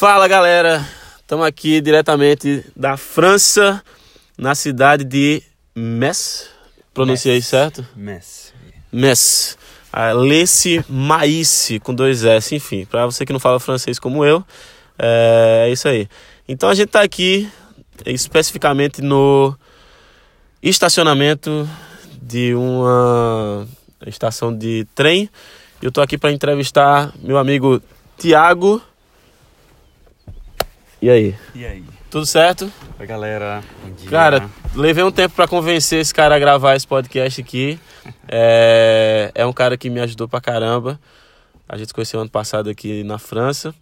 Fala galera, estamos aqui diretamente da França, na cidade de Metz. Pronunciei Metz. certo? Messi. Metz. A Lesse Maísse, com dois S, enfim. Para você que não fala francês como eu, é, é isso aí. Então a gente está aqui especificamente no estacionamento de uma estação de trem. Eu estou aqui para entrevistar meu amigo Tiago. E aí? E aí? Tudo certo? Oi, galera. Bom dia. Cara, levei um tempo para convencer esse cara a gravar esse podcast aqui. É, é um cara que me ajudou pra caramba. A gente se conheceu ano passado aqui na França.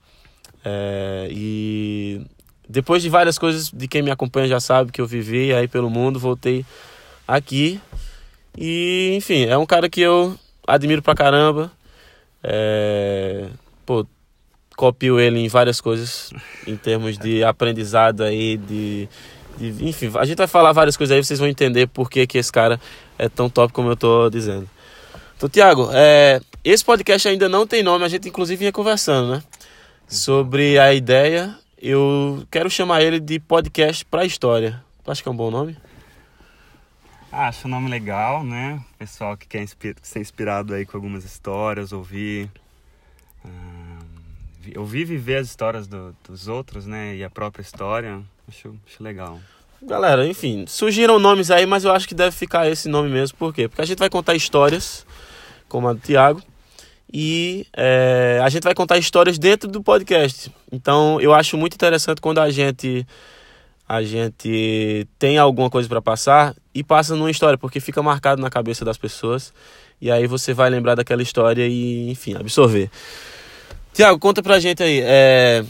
É, e depois de várias coisas, de quem me acompanha já sabe que eu vivi aí pelo mundo, voltei aqui. E, enfim, é um cara que eu admiro pra caramba. É, pô, copio ele em várias coisas, em termos de aprendizado aí, de, de- Enfim, a gente vai falar várias coisas aí, vocês vão entender por que, que esse cara é tão top como eu tô dizendo. Então, Tiago, é, esse podcast ainda não tem nome, a gente inclusive vinha conversando, né? Sobre a ideia, eu quero chamar ele de podcast pra história. Tu acha que é um bom nome? Acho o nome legal, né? Pessoal que quer ser inspirado aí com algumas histórias, ouvir. Ah, vi- viver as histórias do- dos outros, né? E a própria história. Acho, acho legal. Galera, enfim, surgiram nomes aí, mas eu acho que deve ficar esse nome mesmo. Por quê? Porque a gente vai contar histórias, como a do Tiago, e é, a gente vai contar histórias dentro do podcast. Então, eu acho muito interessante quando a gente a gente tem alguma coisa para passar e passa numa história, porque fica marcado na cabeça das pessoas. E aí você vai lembrar daquela história e, enfim, absorver. Tiago, conta pra gente aí. é,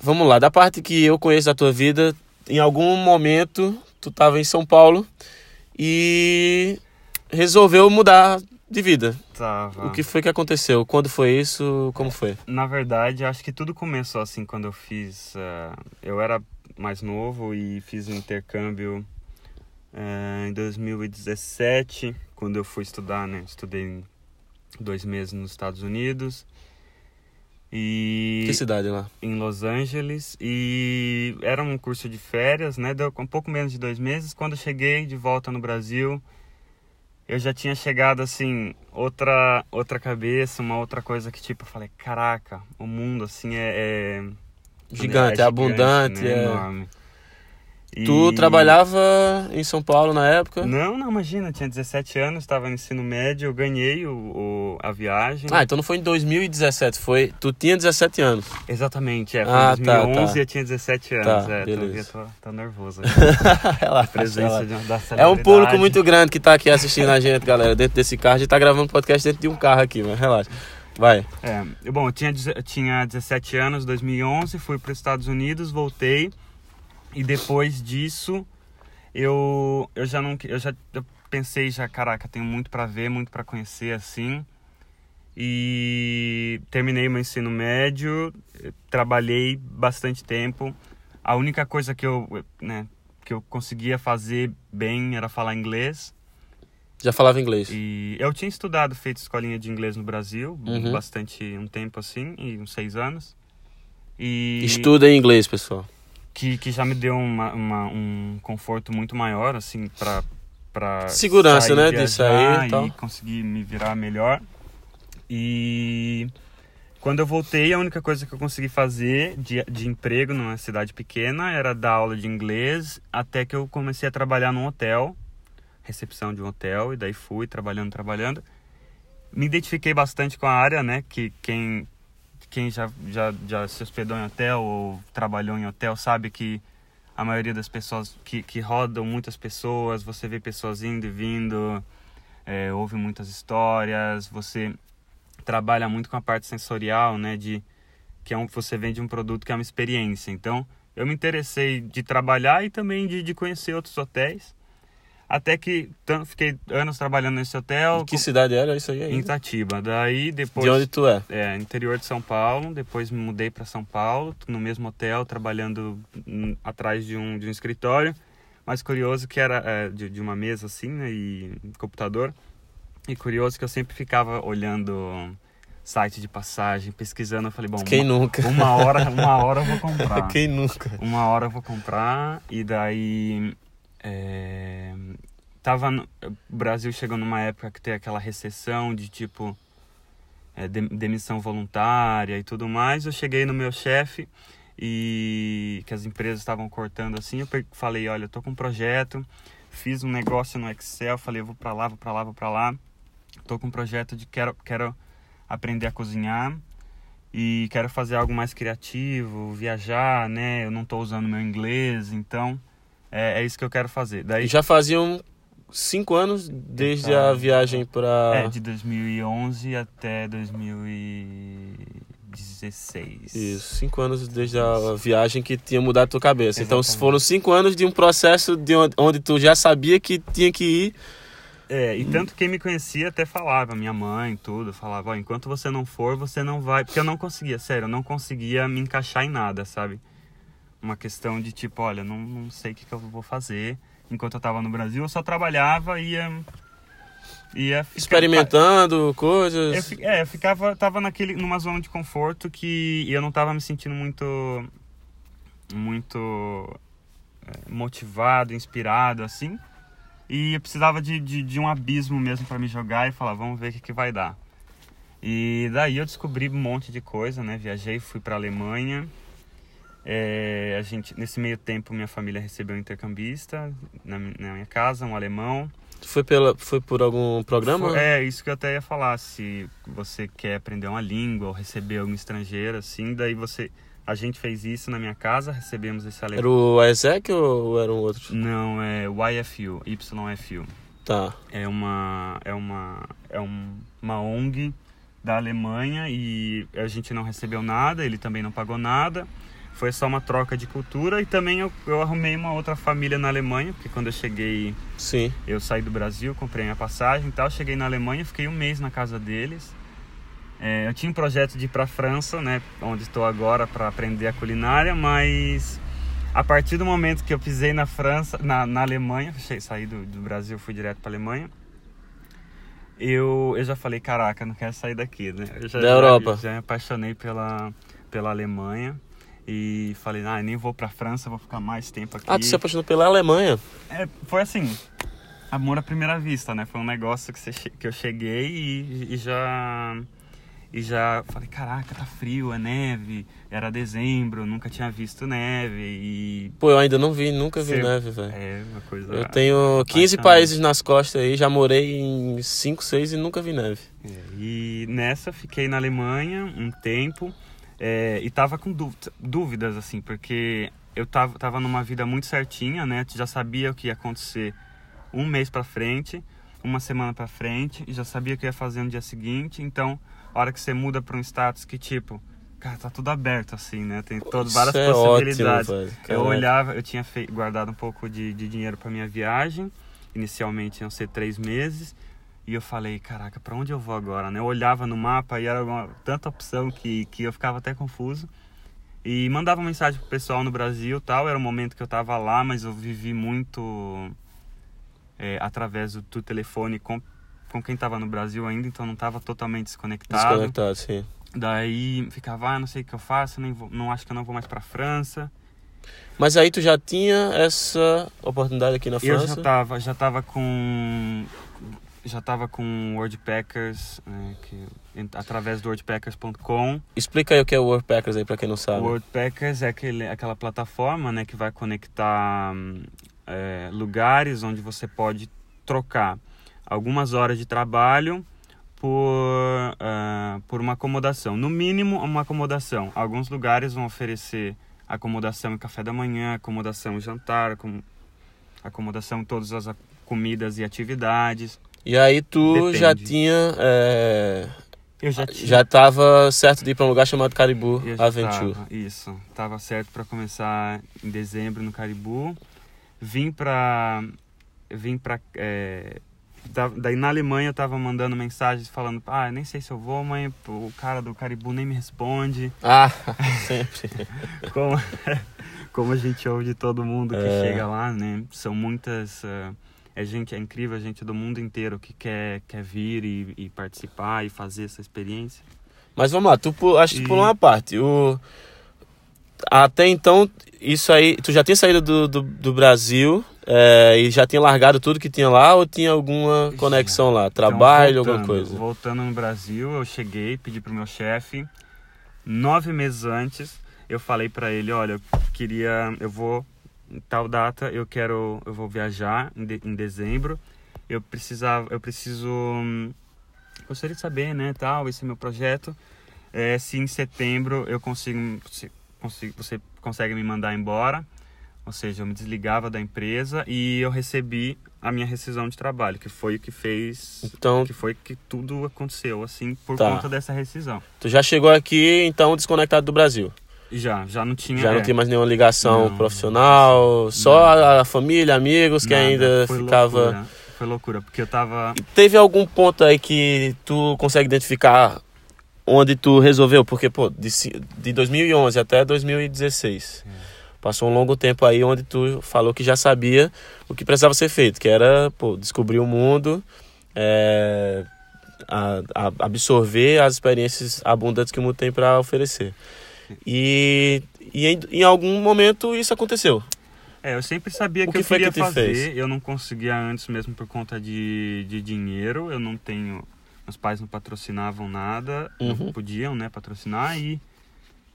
vamos lá, da parte que eu conheço da tua vida, em algum momento tu estava em São Paulo e resolveu mudar de vida. Tava. O que foi que aconteceu? Quando foi isso? Como foi? Na verdade, acho que tudo começou assim quando eu fiz. ah, eu era mais novo e fiz um intercâmbio ah, em 2017, quando eu fui estudar, né? Estudei dois meses nos Estados Unidos. E Que cidade lá? em Los Angeles e era um curso de férias, né? Deu um pouco menos de dois meses. Quando eu cheguei de volta no Brasil, eu já tinha chegado assim outra outra cabeça, uma outra coisa que tipo eu falei, caraca, o mundo assim é, é Gigante, é, abundante. né? é... enorme. Tu E- trabalhava em São Paulo na época? Não, não, imagina, eu tinha 17 anos, estava no ensino médio, eu ganhei o, o- a viagem. Ah, então não foi em 2017, foi. Tu tinha 17 anos. Exatamente, é, foi Ah, em tá, 2011 tá. e eu tinha 17 anos. Tá, é, tô, beleza. eu tô, tô nervoso. Relaxa, presença de, da É um público muito grande que tá aqui assistindo a gente, galera, dentro desse carro. A gente tá gravando podcast dentro de um carro aqui, mas relaxa. Vai. É, bom, eu tinha, eu tinha 17 anos, 2011, fui para os Estados Unidos, voltei e depois disso eu, eu já não eu já eu pensei já caraca tenho muito para ver, muito para conhecer assim e terminei meu ensino médio, eh, trabalhei bastante tempo. A única coisa que eu né, que eu conseguia fazer bem era falar inglês. Já falava inglês. E eu tinha estudado, feito escolinha de inglês no Brasil, Uhum. bastante, um tempo assim, uns seis anos. E Estuda em inglês, pessoal. Que, que já me deu uma, uma- um conforto muito maior, assim, pra, pra Segurança, sair, né, de sair e tal. conseguir me virar melhor. E quando eu voltei, a única coisa que eu consegui fazer de, de emprego numa cidade pequena era dar aula de inglês, até que eu comecei a trabalhar num hotel, recepção de um hotel, e daí fui trabalhando, trabalhando. Me identifiquei bastante com a área, né, que quem, quem já, já, já se hospedou em hotel ou trabalhou em hotel sabe que a maioria das pessoas que, que rodam muitas pessoas, você vê pessoas indo e vindo, é, ouve muitas histórias, você trabalha muito com a parte sensorial, né, de que é um, você vende um produto que é uma experiência. Então, eu me interessei de trabalhar e também de, de conhecer outros hotéis. Até que fiquei anos trabalhando nesse hotel Que cidade era isso aí? em ainda? Itatiba. Daí depois De onde tu é? é, interior de São Paulo, depois me mudei para São Paulo, no mesmo hotel, trabalhando hum, atrás de um, de um escritório. Mas curioso que era é, de, de uma mesa assim, né, e computador. E curioso que eu sempre ficava olhando site de passagem, pesquisando. Eu falei, bom, Quem uma, nunca? uma hora, uma hora eu vou comprar. Quem nunca? Uma hora eu vou comprar e daí é, tava no, o Brasil chegou numa época que tem aquela recessão de tipo é, de- demissão voluntária e tudo mais. Eu cheguei no meu chefe e que as empresas estavam cortando assim. Eu falei, olha, eu tô com um projeto, fiz um negócio no Excel, falei, vou para lá, vou para lá, vou para lá. Tô com um projeto de quero quero aprender a cozinhar e quero fazer algo mais criativo, viajar, né? Eu não tô usando meu inglês, então é, é isso que eu quero fazer. Daí E já faziam cinco anos desde Então, a viagem pra. é de 2011 até 2016. Isso, cinco anos desde a viagem que tinha mudado a tua cabeça. Então Exatamente. foram cinco anos de um processo de onde, onde tu já sabia que tinha que ir. É, e tanto quem me conhecia até falava, minha mãe, tudo, falava, ó, enquanto você não for, você não vai. Porque eu não conseguia, sério, eu não conseguia me encaixar em nada, sabe? Uma questão de tipo, olha, não, não sei o que, que eu vou fazer. Enquanto eu tava no Brasil, eu só trabalhava e ia. ia ficar- Experimentando Eu, coisas. fi- é, eu ficava, tava naquele, numa zona de conforto que eu não tava me sentindo muito, muito é, motivado, inspirado, assim. E eu precisava de, de, de um abismo mesmo para me jogar e falar, vamos ver o que, que vai dar. E daí eu descobri um monte de coisa, né? Viajei, fui para Alemanha. É, a gente, nesse meio tempo, minha família recebeu um intercambista na, na minha casa, um alemão. Foi, pela, foi por algum programa? Foi- É, isso que eu até ia falar. Se você quer aprender uma língua ou receber algum estrangeiro, assim, daí você. A gente fez isso na minha casa, recebemos esse Era alemão. o Isaac ou era um outro? Não, é YFU, YFU. Tá. É uma. É uma. É um, uma ONG da Alemanha e a gente não recebeu nada, ele também não pagou nada. Foi só uma troca de cultura e também eu, eu arrumei uma outra família na Alemanha, porque quando eu cheguei Sim. eu saí do Brasil, comprei minha passagem e tal, cheguei na Alemanha, fiquei um mês na casa deles. É, eu tinha um projeto de ir para a França, né, onde estou agora para aprender a culinária, mas a partir do momento que eu pisei na França, na, na Alemanha, saí do, do Brasil, fui direto para Alemanha. Eu, eu já falei, caraca, não quero sair daqui, né? Eu já, Da Europa. Já, já me apaixonei pela, pela Alemanha e falei, ah, nem vou para a França, vou ficar mais tempo aqui. Ah, tu se apaixonou pela Alemanha. É, foi assim, amor à primeira vista, né? Foi um negócio que, você que eu cheguei e, e já e já falei, caraca, tá frio, é neve. Era dezembro, nunca tinha visto neve e Pô, eu ainda não vi, nunca vi Você- neve, velho. é uma coisa Eu tenho 15 apaixonante. países nas costas aí, já morei em 5, 6 e nunca vi neve. É, E nessa fiquei na Alemanha um tempo é, e tava com dú- dúvidas, assim, porque eu tava, tava numa vida muito certinha, né? Já sabia o que ia acontecer um mês pra frente, uma semana pra frente, e já sabia o que ia fazer no dia seguinte. Então, a hora que você muda pra um status que, tipo, cara, tá tudo aberto, assim, né? Tem todas várias é possibilidades. ótimo. Eu olhava, eu tinha guardado um pouco de, de dinheiro para minha viagem. Inicialmente iam ser três meses. E eu falei, caraca, para onde eu vou agora? Né? Eu olhava no mapa e era uma, tanta opção que, que eu ficava até confuso. E mandava mensagem pro pessoal no Brasil tal. Era um momento que eu tava lá, mas eu vivi muito é, através do, do telefone com, com quem tava no Brasil ainda, então não tava totalmente desconectado. Desconectado, sim. Daí ficava, ah, não sei o que eu faço, nem vou, não acho que eu não vou mais para França. Mas aí tu já tinha essa oportunidade aqui na Eu França? já tava, já tava com já tava com WordPackers, né, que, através do wordpackers.com. Explica aí o que é o WordPackers aí pra quem não O sabe. WordPackers é aquele, aquela plataforma, né, que vai conectar é, lugares onde você pode trocar algumas horas de trabalho por, ah, por uma acomodação. No mínimo, uma acomodação. Alguns lugares vão oferecer acomodação em café da manhã, acomodação em jantar, acom- acomodação em todas as comidas e atividades. E aí tu Depende. já tinha. é, Eu já tinha já tava certo de ir pra um lugar chamado Caribou Eu Aventure. tava, isso. Tava certo para começar em dezembro no Caribu. Vim pra. Vim pra. é, da- daí na Alemanha eu tava mandando mensagens falando: Ah, nem sei se eu vou, mãe. O cara do Caribu nem me responde. Ah, sempre. Como, como a gente ouve de todo mundo que É. chega lá, né? São muitas. eh, é gente, é incrível, gente do mundo inteiro que quer, quer vir e, e participar e fazer essa experiência. Mas vamos lá, tu acho que E- pulou uma parte. O... Até então, isso aí. Tu já tinha saído do, do, do Brasil é, e já tinha largado tudo que tinha lá ou tinha alguma conexão lá? Então, Trabalho, alguma voltando- coisa? Voltando no Brasil, eu cheguei, pedi pro meu chefe. Nove meses antes, eu falei pra ele, olha, eu queria, eu vou em tal data, eu quero, eu vou viajar em, de- em dezembro. Eu precisava, eu preciso, hum, gostaria de saber, né, tal, esse é meu projeto. É, se em setembro eu consigo, se consigo, você consegue me mandar embora. Ou seja, eu me desligava da empresa e eu recebi a minha rescisão de trabalho, que foi o que fez Então, que foi que tudo aconteceu assim por Tá. conta dessa rescisão. tu já chegou aqui, então, desconectado do Brasil. Já, já não tinha. Já não é, tinha mais nenhuma ligação Não, profissional, só Nada. a, a família, amigos que nada, ainda foi ficava. Loucura, foi loucura, porque eu tava. Teve algum ponto aí que tu consegue identificar onde tu resolveu? Porque, pô, de, de 2011 até 2016, passou um longo tempo aí onde tu falou que já sabia o que precisava ser feito, que era, pô, descobrir o mundo, é, a- a- absorver as experiências abundantes que o mundo tem para oferecer. E, e em, em algum momento isso aconteceu. É, eu sempre sabia O que, que eu que queria te fazer. fez? Eu não conseguia antes mesmo por conta de, de dinheiro. Eu não tenho. Meus pais não patrocinavam nada, Uhum. não podiam, né, patrocinar. E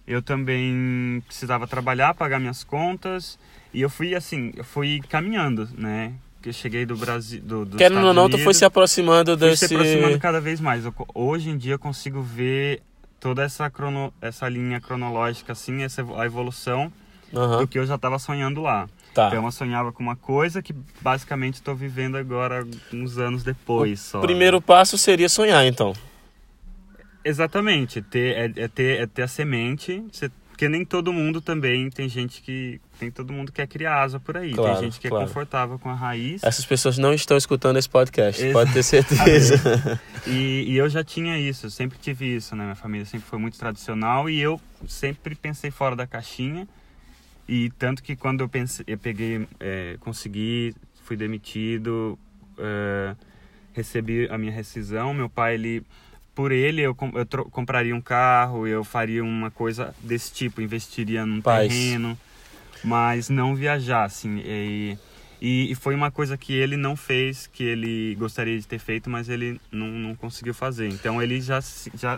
eu também precisava trabalhar, pagar minhas contas. E eu fui assim, eu fui caminhando, né? Que eu cheguei do Brasil. Do, dos Querendo ou não, tu foi se aproximando fui desse. se aproximando cada vez mais. Eu hoje em dia eu consigo ver toda essa, crono, essa linha cronológica, assim, essa, a evolução Aham, do que eu já estava sonhando lá. tá. Então eu sonhava com uma coisa que basicamente estou vivendo agora, uns anos depois só. Primeiro passo seria sonhar, então. Exatamente, ter, é, é ter, é ter a semente, você- porque nem todo mundo também, tem gente que, tem todo mundo quer criar asa por aí, Claro, tem gente que claro. é confortável com a raiz. Essas pessoas não estão escutando esse podcast, Ex- pode ter certeza. E, e eu já tinha isso, sempre tive isso, né? Minha família sempre foi muito tradicional e eu sempre pensei fora da caixinha. E tanto que quando eu pensei, eu peguei, é, consegui, fui demitido, é, recebi a minha rescisão. Meu pai, ele, por ele, eu, eu compraria um carro, eu faria uma coisa desse tipo, investiria num Paz. terreno, mas não viajar, assim. E, e, e foi uma coisa que ele não fez, que ele gostaria de ter feito, mas ele não, não conseguiu fazer. Então ele já, já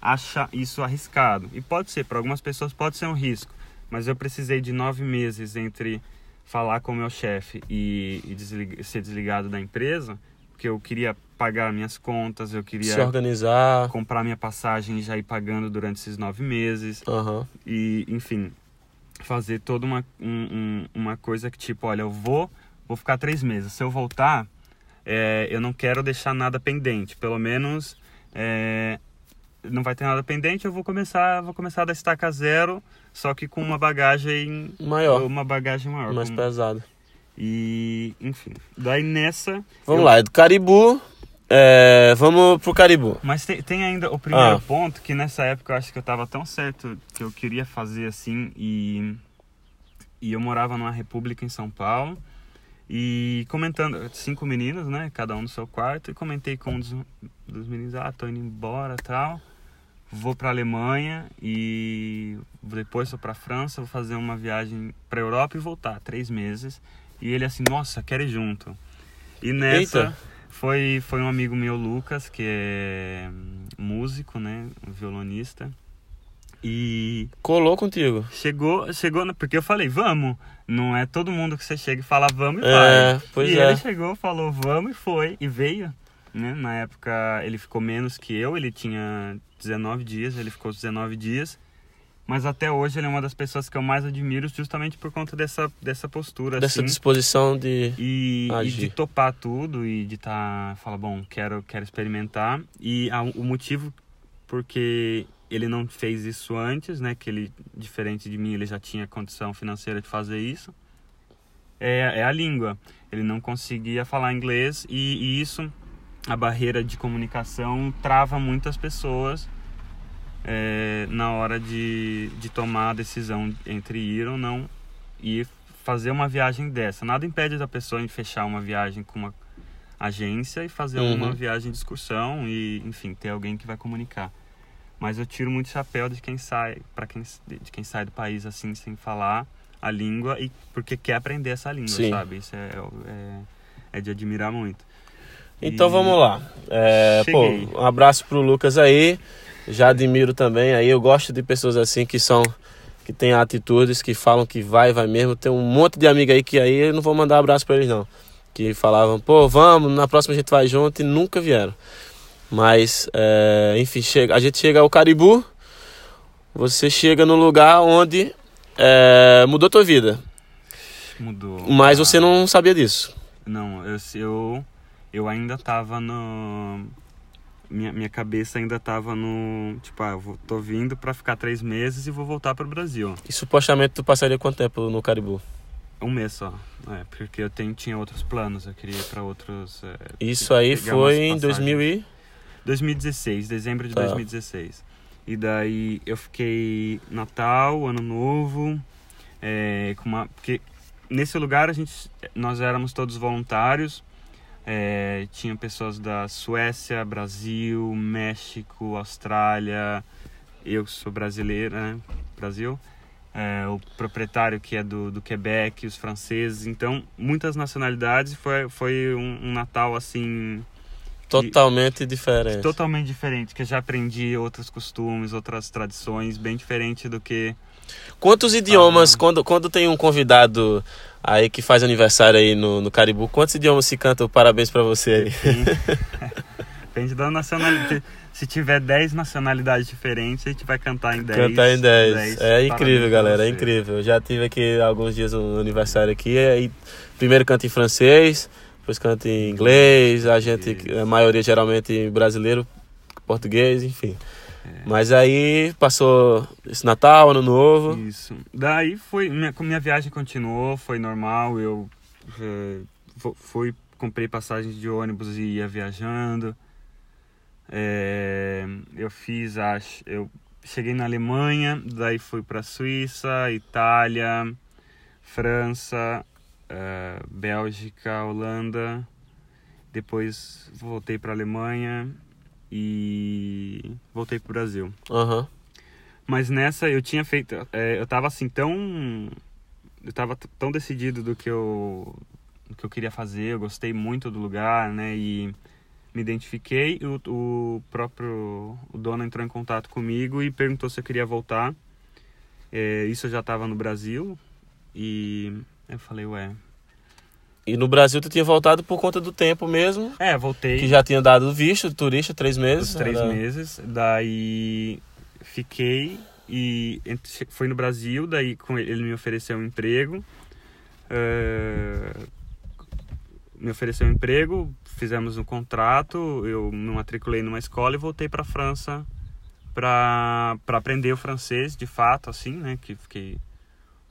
acha isso arriscado. E pode ser, para algumas pessoas pode ser um risco, mas eu precisei de nove meses entre falar com o meu chefe e, e deslig- ser desligado da empresa, porque eu queria pagar minhas contas, eu queria Se organizar. comprar minha passagem e já ir pagando durante esses nove meses Aham. e enfim fazer toda uma, um- um- uma coisa que tipo olha eu vou vou ficar três meses se eu voltar é, eu não quero deixar nada pendente pelo menos é, não vai ter nada pendente eu vou começar vou começar da estaca zero só que com uma bagagem Maior, uma bagagem maior mais com- pesado. E enfim daí nessa Vamos eu- lá, é do Caribu. é, vamos pro Caribu. Mas tem, tem ainda o primeiro Ah. ponto que nessa época eu acho que eu tava tão certo que eu queria fazer assim e e eu morava numa república em São Paulo e comentando cinco meninos, né, cada um no seu quarto e comentei com um dos, dos meninos, ah, tô indo embora, tal. Vou para Alemanha e depois vou para França, vou fazer uma viagem para Europa e voltar, três meses. E ele assim, nossa, quero ir junto. E nessa Eita. foi foi um amigo meu, Lucas, que é músico, né, um violonista. E Colou contigo. chegou, chegou, porque eu falei, vamos. Não é todo mundo que você chega e fala, vamos e É, vai. pois e é. ele chegou, falou, vamos e foi. E veio, né? Na época ele ficou menos que eu, ele tinha 19 dias, ele ficou 19 dias. Mas até hoje ele é uma das pessoas que eu mais admiro justamente por conta dessa, dessa postura, Dessa assim. disposição de. E, e de topar tudo e de estar, tá, falar, bom, quero, quero experimentar. E a- o motivo porque ele não fez isso antes, né? Que ele, diferente de mim, ele já tinha condição financeira de fazer isso. É, é a língua. Ele não conseguia falar inglês e, e isso, a barreira de comunicação, trava muitas pessoas é, na hora de, de tomar a decisão entre ir ou não e fazer uma viagem dessa. Nada impede da pessoa em fechar uma viagem com uma agência e fazer Uhum. uma viagem de excursão e, enfim, ter alguém que vai comunicar. Mas eu tiro muito chapéu de quem sai, para quem de quem sai do país assim sem falar a língua e porque quer aprender essa língua, Sim. sabe? Isso é, é, é de admirar muito. Então E- vamos lá. É, pô, um abraço pro Lucas aí. Já admiro também aí. Eu gosto de pessoas assim que são que têm atitudes, que falam que vai, vai mesmo. Tem um monte de amiga aí que aí eu não vou mandar abraço pra eles não. Que falavam, pô, vamos, na próxima a gente vai junto e nunca vieram. Mas, é, enfim, chega, a gente chega ao Caribu, você chega no lugar onde é, mudou tua vida. Mudou. Mas Ah, você não sabia disso. Não, eu, eu, eu ainda tava no. Minha, minha cabeça ainda tava no. Tipo, ah, eu vou- tô vindo pra ficar três meses e vou voltar pro Brasil. E supostamente tu passaria quanto tempo no Caribu? Um mês só. É, porque eu tenho, tinha outros planos, eu queria ir pra outros. é, Isso aí pegar foi em passagens. 2000 e... 2016, dezembro de Tá. 2016. E daí eu fiquei Natal, Ano Novo, é, com uma, porque nesse lugar a gente, nós éramos todos voluntários, é, tinha pessoas da Suécia, Brasil, México, Austrália, eu que sou brasileira, né, Brasil, é, o proprietário que é do, do Quebec, os franceses, então muitas nacionalidades, foi, foi um, um Natal assim Totalmente diferente. totalmente diferente, que eu já aprendi outros costumes, outras tradições, bem diferente do que Quantos idiomas, Ah. quando, quando tem um convidado aí que faz aniversário aí no, no Caribu, quantos idiomas se canta o parabéns pra você aí? depende da nacionalidade. Se tiver 10 nacionalidades diferentes, a gente vai cantar em 10. Cantar em 10. É incrível, galera, é incrível. Eu já tive aqui alguns dias no aniversário aqui, aí primeiro canta em francês, depois canta em inglês, a gente, a maioria geralmente brasileiro, português, enfim. É. Mas aí passou esse Natal, Ano Novo. Isso. Daí foi, minha, minha viagem continuou, foi normal, eu fu- fui, comprei passagens de ônibus e ia viajando. É, eu fiz, acho, eu cheguei na Alemanha, daí fui para Suíça, Itália, França, eh, Bélgica, Holanda. Depois voltei para Alemanha e voltei para o Brasil. Aham. Mas nessa eu tinha feito. é, eu tava assim tão. Eu tava tão decidido do que eu. do que eu queria fazer. Eu gostei muito do lugar, né? E me identifiquei. O, o próprio. O dono entrou em contato comigo e perguntou se eu queria voltar. É, isso eu já tava no Brasil. E eu falei, ué. E no Brasil tu tinha voltado por conta do tempo mesmo, É, voltei. que já tinha dado visto de turista, três meses. Os três era- meses. Daí fiquei e fui no Brasil, daí com ele ele me ofereceu um emprego. eh, me ofereceu um emprego, fizemos um contrato, eu me matriculei numa escola e voltei para França para aprender o francês de fato, assim, né? Que fiquei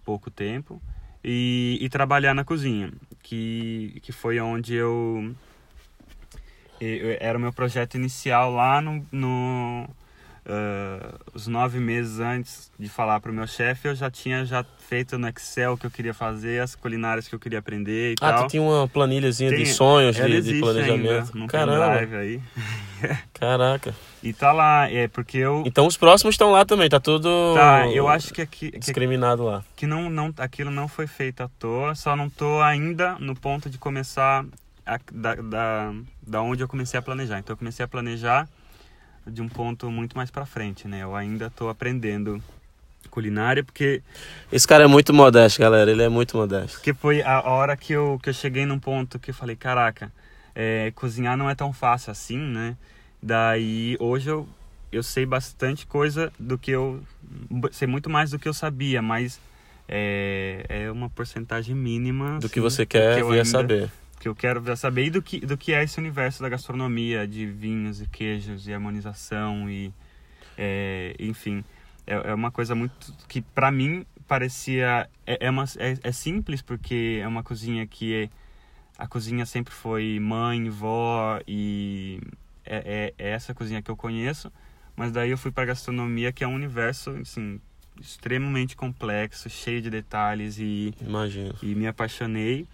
pouco tempo. E, e trabalhar na cozinha, que, que foi onde eu e- era o meu projeto inicial lá no, no ah, os nove meses antes de falar para o meu chefe eu já tinha já feito no Excel o que eu queria fazer as culinárias que eu queria aprender e Ah, tal tu tinha uma planilhazinha de Tem- sonhos, ela de, de planejamento. ainda Caramba, aí caraca. e tá lá é porque eu Então os próximos estão lá também, tá tudo tá eu acho que aqui que, discriminado lá. que não não aquilo não foi feito à toa só não tô ainda no ponto de começar a, da, da da onde eu comecei a planejar então eu comecei a planejar de um ponto muito mais para frente, né? Eu ainda estou aprendendo culinária porque Esse cara é muito modesto, galera. Ele é muito modesto. porque foi a hora que eu que eu cheguei num ponto que eu falei, caraca, é, cozinhar não é tão fácil assim, né? Daí hoje eu eu sei bastante coisa do que eu sei muito mais do que eu sabia, mas é, é uma porcentagem mínima Do assim, que você quer eu vir a saber. Que eu quero saber do que, do que é esse universo da gastronomia, de vinhos e queijos e harmonização e é, enfim é, é uma coisa muito que para mim parecia é, é, uma, é, é simples porque é uma cozinha que é, a cozinha sempre foi mãe, vó e é, é, é essa cozinha que eu conheço mas daí eu fui para gastronomia que é um universo assim extremamente complexo cheio de detalhes e Imagino. e me apaixonei.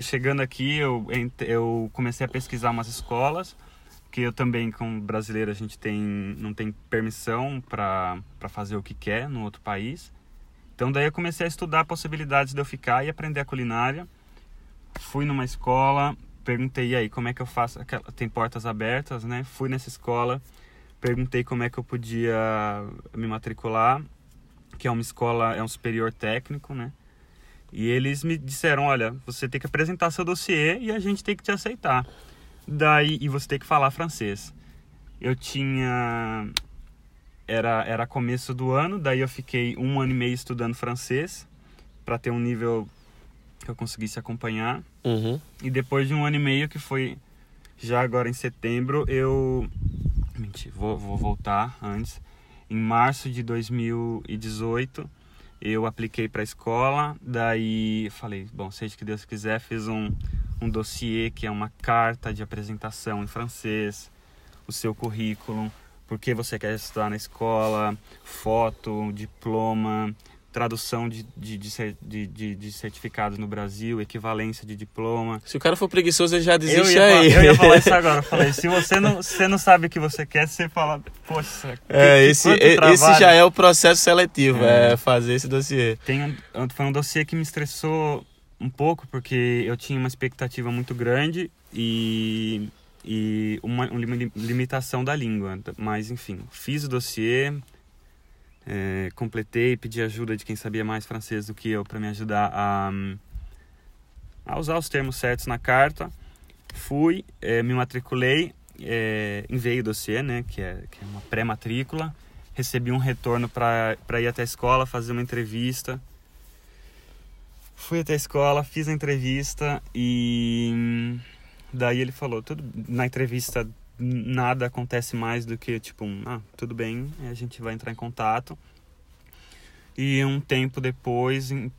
Chegando aqui, eu, eu comecei a pesquisar umas escolas porque eu também, como brasileiro, a gente tem, não tem permissão para fazer o que quer no outro país. Então daí eu comecei a estudar possibilidades de eu ficar e aprender a culinária. Fui numa escola, perguntei aí como é que eu faço, tem portas abertas, né? Fui nessa escola, perguntei como é que eu podia me matricular, que é uma escola, é um superior técnico, né? E eles me disseram, olha, você tem que apresentar seu dossiê e a gente tem que te aceitar. Daí e você tem que falar francês. Eu tinha era era começo do ano, daí eu fiquei um ano e meio estudando francês para ter um nível que eu conseguisse acompanhar. Uhum. E depois de um ano e meio que foi já agora em setembro, eu Mentira, vou, vou voltar antes. Em março de 2018, eu apliquei para a escola, daí falei, bom, seja que Deus quiser, fiz um, um dossiê que é uma carta de apresentação em francês, o seu currículo, por que você quer estudar na escola, foto, diploma, tradução de, de, de, de, de certificados no Brasil, equivalência de diploma. Se o cara for preguiçoso, ele já desiste eu ia, aí. Eu ia falar isso agora. Eu falei, se você não, você não sabe o que você quer, você fala, poxa, é, que, esse, esse já é o processo seletivo, é, é fazer esse dossiê. Tem foi um dossiê que me estressou um pouco, porque eu tinha uma expectativa muito grande e, e uma, uma limitação da língua. Mas, enfim, fiz o dossiê, é, completei, pedi ajuda de quem sabia mais francês do que eu para me ajudar a, a, usar os termos certos na carta. Fui, é, me matriculei, é, enviei o dossiê, né, que é, que é uma pré-matrícula. Recebi um retorno para ir até a escola, fazer uma entrevista. Fui até a escola, fiz a entrevista e daí ele falou, tudo na entrevista nada acontece mais do que tipo, um, ah, tudo bem, a gente vai entrar em contato. E um tempo depois, em,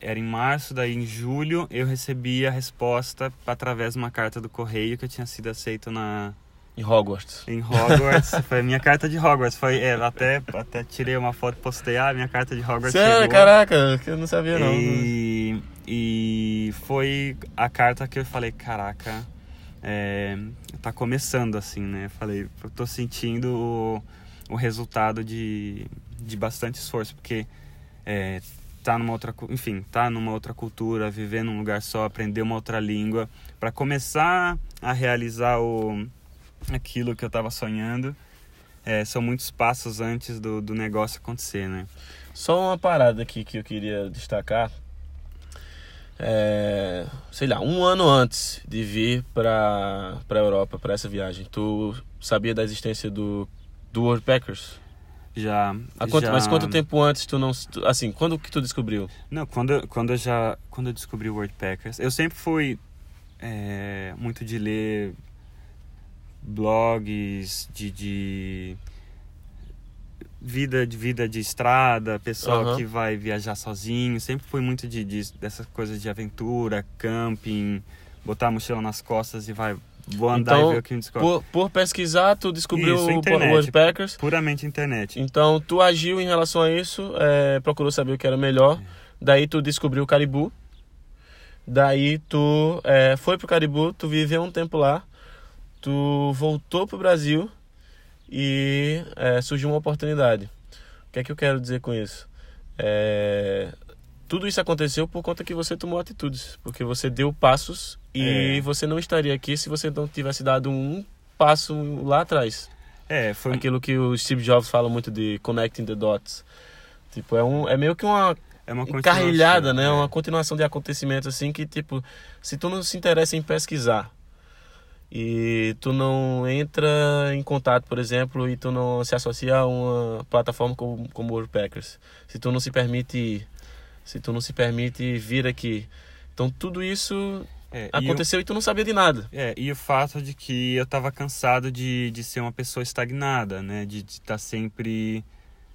era em março, daí em julho, eu recebi a resposta através de uma carta do correio que eu tinha sido aceito na em Hogwarts. Em Hogwarts, foi a minha carta de Hogwarts, foi, é, até até tirei uma foto, postei ah, minha carta de Hogwarts. Sério, caraca, que eu não sabia não. E, e foi a carta que eu falei, caraca, é, tá começando assim, né? Falei, eu tô sentindo o, o resultado de, de bastante esforço, porque é, tá numa outra, enfim, tá numa outra cultura, viver num lugar só, aprender uma outra língua, para começar a realizar o aquilo que eu estava sonhando, é, são muitos passos antes do, do negócio acontecer, né? Só uma parada aqui que eu queria destacar é, sei lá, um ano antes de vir para a Europa, para essa viagem, tu sabia da existência do, do Worldpackers? Já, quanto, já... Mas quanto tempo antes tu não... Assim, quando que tu descobriu? Não, quando, quando eu já... Quando eu descobri o Worldpackers, eu sempre fui é, muito de ler blogs, de, de vida de vida de estrada, pessoal uhum. que vai viajar sozinho, sempre fui muito de, de, dessas coisas de aventura, camping, botar a mochila nas costas e vai vou andar então, e ver o que descobre. Por, por pesquisar, tu descobriu isso, internet, o Worldpackers. Puramente internet. Então, tu agiu em relação a isso, é, procurou saber o que era melhor. É. Daí tu descobriu o Caribu. Daí tu é, foi pro Caribu, tu viveu um tempo lá. Tu voltou pro Brasil e é, surgiu uma oportunidade. O que é que eu quero dizer com isso? É, tudo isso aconteceu por conta que você tomou atitudes, porque você deu passos e é. você não estaria aqui se você não tivesse dado um passo lá atrás. É, foi aquilo que o Steve Jobs fala muito de connecting the dots. Tipo, é um é meio que uma é uma carrilhada, né? É. Uma continuação de acontecimentos assim que tipo, se tu não se interessa em pesquisar, e tu não entra em contato, por exemplo, e tu não se associa a uma plataforma como, como o WordPackers, se tu não se permite se tu não se permite vir aqui. Então tudo isso é, aconteceu e, e, tu não sabia de nada. É, e o fato de que eu estava cansado de, de ser uma pessoa estagnada, né? De estar tá sempre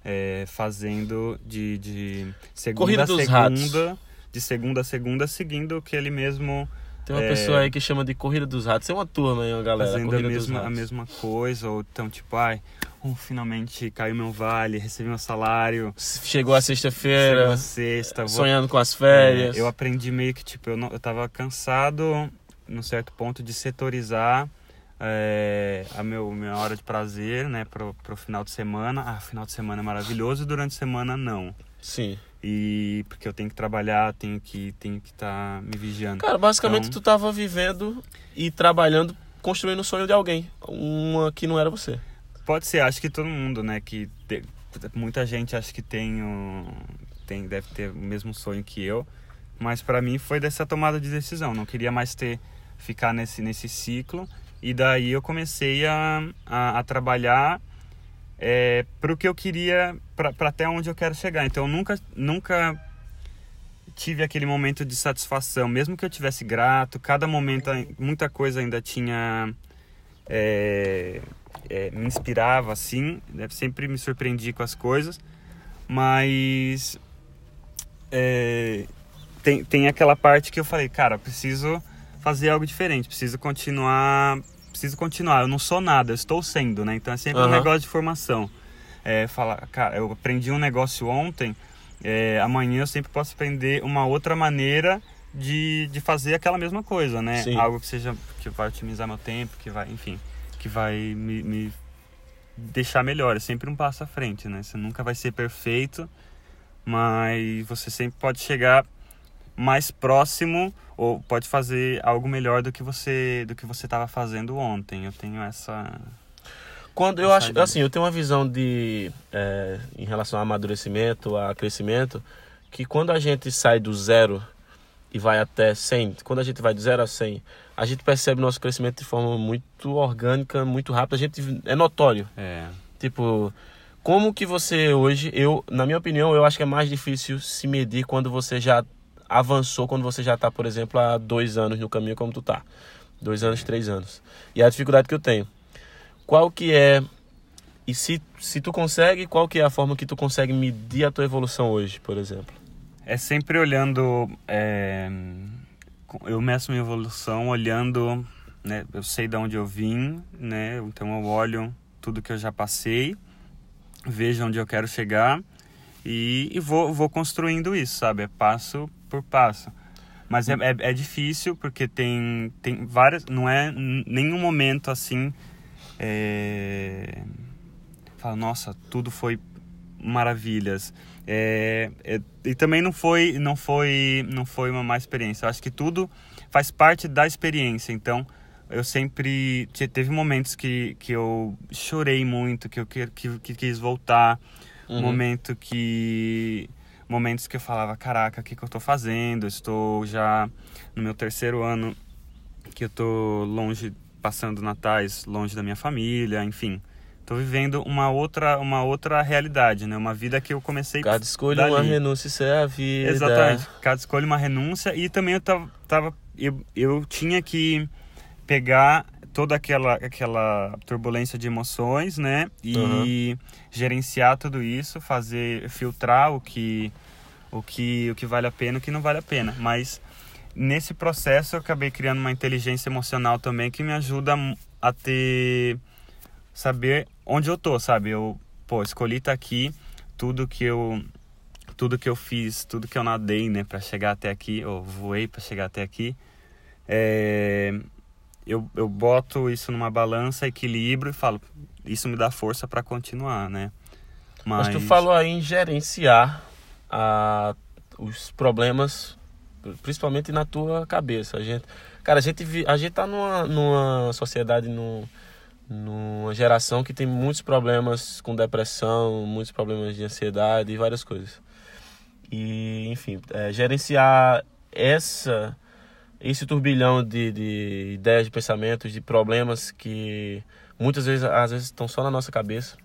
é, fazendo de, de segunda Corrida a segunda, ratos. de segunda a segunda, seguindo o que ele mesmo tem uma é... pessoa aí que chama de Corrida dos Ratos. É uma turma aí, uma galera. Fazendo a mesma, a mesma coisa, ou então, tipo, ai, oh, finalmente caiu meu vale, recebi meu salário. Chegou a sexta-feira. Chegou a sexta. Vou... Sonhando com as férias. É, eu aprendi meio que, tipo, eu, não, eu tava cansado, num certo ponto, de setorizar é, a meu, minha hora de prazer, né, pro, pro final de semana. Ah, final de semana é maravilhoso e durante a semana não. Sim. E porque eu tenho que trabalhar, tenho que tenho que estar tá me vigiando. Cara, basicamente Então- tu tava vivendo e trabalhando, construindo o sonho de alguém. Uma que não era você. Pode ser, acho que todo mundo, né, que te- muita gente acha que tem, o- tem deve ter o mesmo sonho que eu, mas para mim foi dessa tomada de decisão, não queria mais ter ficar nesse nesse ciclo e daí eu comecei a, a, a trabalhar é, para o que eu queria, para até onde eu quero chegar. Então eu nunca nunca tive aquele momento de satisfação, mesmo que eu tivesse grato, cada momento muita coisa ainda tinha é, é, me inspirava assim, né? sempre me surpreendi com as coisas, mas é, tem, tem aquela parte que eu falei, cara, preciso fazer algo diferente, preciso continuar, preciso continuar, eu não sou nada, eu estou sendo, né? Então é sempre um Aham. negócio de formação. É, falar, cara, eu aprendi um negócio ontem, é, amanhã eu sempre posso aprender uma outra maneira de, de fazer aquela mesma coisa, né? Sim. Algo que seja que vai otimizar meu tempo, que vai, enfim, que vai me, me deixar melhor. É sempre um passo à frente, né? Você nunca vai ser perfeito, mas você sempre pode chegar mais próximo ou pode fazer algo melhor do que você do que você estava fazendo ontem. Eu tenho essa Quando eu acho, assim, eu tenho uma visão de é, em relação a amadurecimento, a crescimento, que quando a gente sai do zero e vai até 100, quando a gente vai do zero a 100, a gente percebe nosso crescimento de forma muito orgânica, muito rápida, a gente é notório. é, Tipo, como que você hoje, eu, na minha opinião, eu acho que é mais difícil se medir quando você já avançou, quando você já tá, por exemplo, há dois anos no caminho como tu tá. Dois anos, três anos. E a dificuldade que eu tenho. Qual que é, e se, se tu consegue, qual que é a forma que tu consegue medir a tua evolução hoje, por exemplo? é sempre olhando é, eu meço minha evolução olhando né eu sei de onde eu vim né então eu olho tudo que eu já passei vejo onde eu quero chegar e, e vou, vou construindo isso sabe é passo por passo. Mas é, é, é difícil porque tem tem várias não é nenhum momento assim é, fala nossa tudo foi maravilhas é, é, e também não foi não foi não foi uma má experiência. Eu acho que tudo faz parte da experiência. Então eu sempre te- teve momentos que, que eu chorei muito que eu que, que, que quis voltar. Uhum. momento que momentos que eu falava caraca o que, que eu tô fazendo Eu estou já no meu terceiro ano que eu tô longe passando natais longe da minha família enfim tô vivendo uma outra uma outra realidade né uma vida que eu comecei Cada escolha uma dali. renúncia, isso é a vida. Exatamente. Cada escolha uma renúncia e também eu tava, tava eu, eu tinha que pegar toda aquela aquela turbulência de emoções, né? E gerenciar tudo isso, fazer filtrar o que o que o que vale a pena, e o que não vale a pena. Mas nesse processo eu acabei criando uma inteligência emocional também que me ajuda a ter saber onde eu tô, sabe? Eu, pô, escolhi estar aqui, tudo que eu tudo que eu fiz, tudo que eu nadei, né, para chegar até aqui, ou voei para chegar até aqui, é, eu, eu boto isso numa balança, equilibro e falo, isso me dá força para continuar, né? Mas tu falou aí em gerenciar a, os problemas, principalmente na tua cabeça. A gente, cara, a gente, a gente tá numa, numa sociedade, num, numa geração que tem muitos problemas com depressão, muitos problemas de ansiedade e várias coisas. E, enfim, é, gerenciar essa esse turbilhão de, de ideias, de pensamentos, de problemas que muitas vezes, às vezes, estão só na nossa cabeça.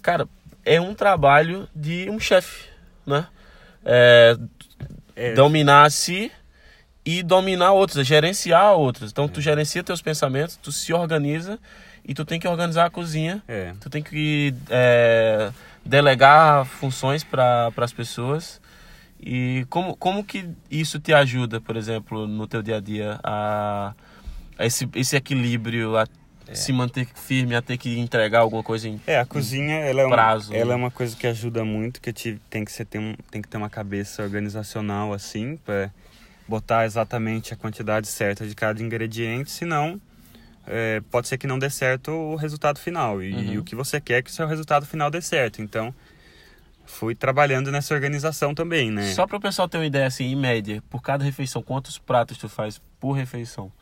Cara, é um trabalho de um chefe, né? É, É, dominar a si e dominar outros, é gerenciar outros. Então, tu gerencia teus pensamentos, tu se organiza e tu tem que organizar a cozinha. é, Tu tem que é, delegar funções para as pessoas. E como, como que isso te ajuda, por exemplo, no teu dia a dia, a, a esse, esse equilíbrio, a se manter firme, a ter que entregar alguma coisa em... É, a cozinha, ela é, uma, prazo, ela né? é uma coisa que ajuda muito, que tive, tem, que tem, um, tem que ter uma cabeça organizacional, assim, para botar exatamente a quantidade certa de cada ingrediente, senão é, pode ser que não dê certo o resultado final. E, Uhum. o que você quer é que o seu resultado final dê certo. Então, fui trabalhando nessa organização também, né? Só para o pessoal ter uma ideia, assim, em média, por cada refeição, quantos pratos tu faz por refeição?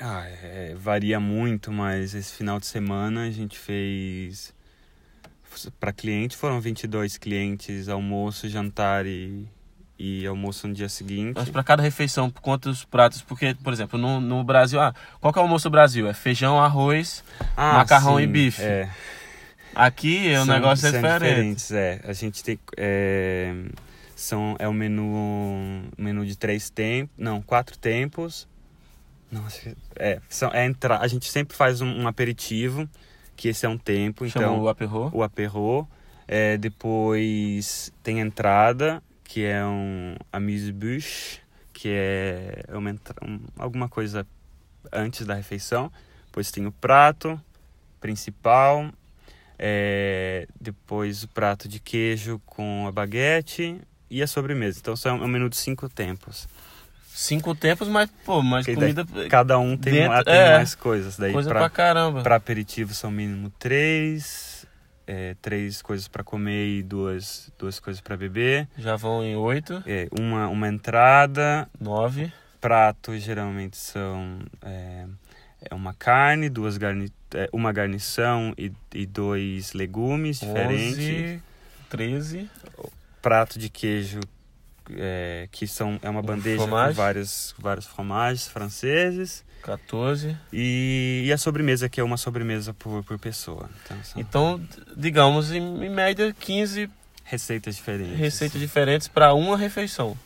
Ah, é, varia muito, mas esse final de semana a gente fez. Para cliente foram 22 clientes, almoço, jantar e, e almoço no dia seguinte. Mas para cada refeição, quantos pratos? Porque, por exemplo, no, no Brasil, ah, qual que é o almoço do Brasil? É feijão, arroz, Ah, macarrão sim, e bife. É, Aqui o São- negócio é são diferente. diferentes, é. A gente tem. É, são, é um menu, menu de três tempos. Não, quatro tempos. Nossa, é, são, é entra, a gente sempre faz um, um aperitivo, que esse é um tempo. Chama então, o aperro. o aperro. É, depois tem entrada, que é um amuse-bouche, que é uma, um- alguma coisa antes da refeição. Depois tem o prato principal, é, depois o prato de queijo com a baguete e a sobremesa. Então são um menu de cinco tempos. Cinco tempos, mas, pô, mais Porque daí comida. Cada um tem, Dentro- tem é, mais coisas. Daí coisa pra- pra caramba. para aperitivo são mínimo três, é, três coisas para comer e duas, duas coisas para beber. Já vão em oito, É, uma, uma entrada, nove, pratos geralmente são é, é uma carne, duas garni, é, uma garnição e, e dois legumes diferentes. onze, treze. Prato de queijo é, que são é uma bandeja fromage. com vários vários fromagens franceses 14. e, e a sobremesa que é uma sobremesa por, por pessoa. Então, são Então, digamos, em, em média, 15 receitas diferentes. receitas diferentes para uma refeição.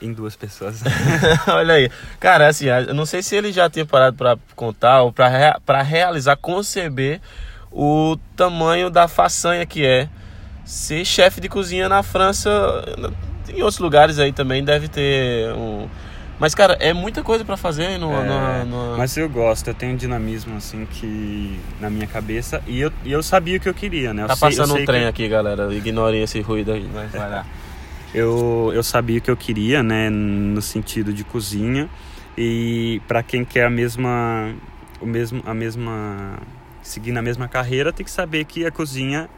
Em duas pessoas. Olha aí. Cara, assim, eu não sei se ele já tinha parado para contar ou para rea- pra realizar, conceber o tamanho da façanha que é ser chefe de cozinha na França. Em outros lugares aí também deve ter um. Mas, cara, é muita coisa para fazer no, É, numa- numa- Mas eu gosto, eu tenho um dinamismo assim que na minha cabeça e eu, e eu sabia o que eu queria, né? Eu Tá sei- passando um trem que- aqui, galera. Ignorem esse ruído aí. Mas vai lá. Eu, eu sabia o que eu queria, né, no sentido de cozinha. E para quem quer a mesma o mesmo a mesma seguir na mesma carreira, tem que saber que a cozinha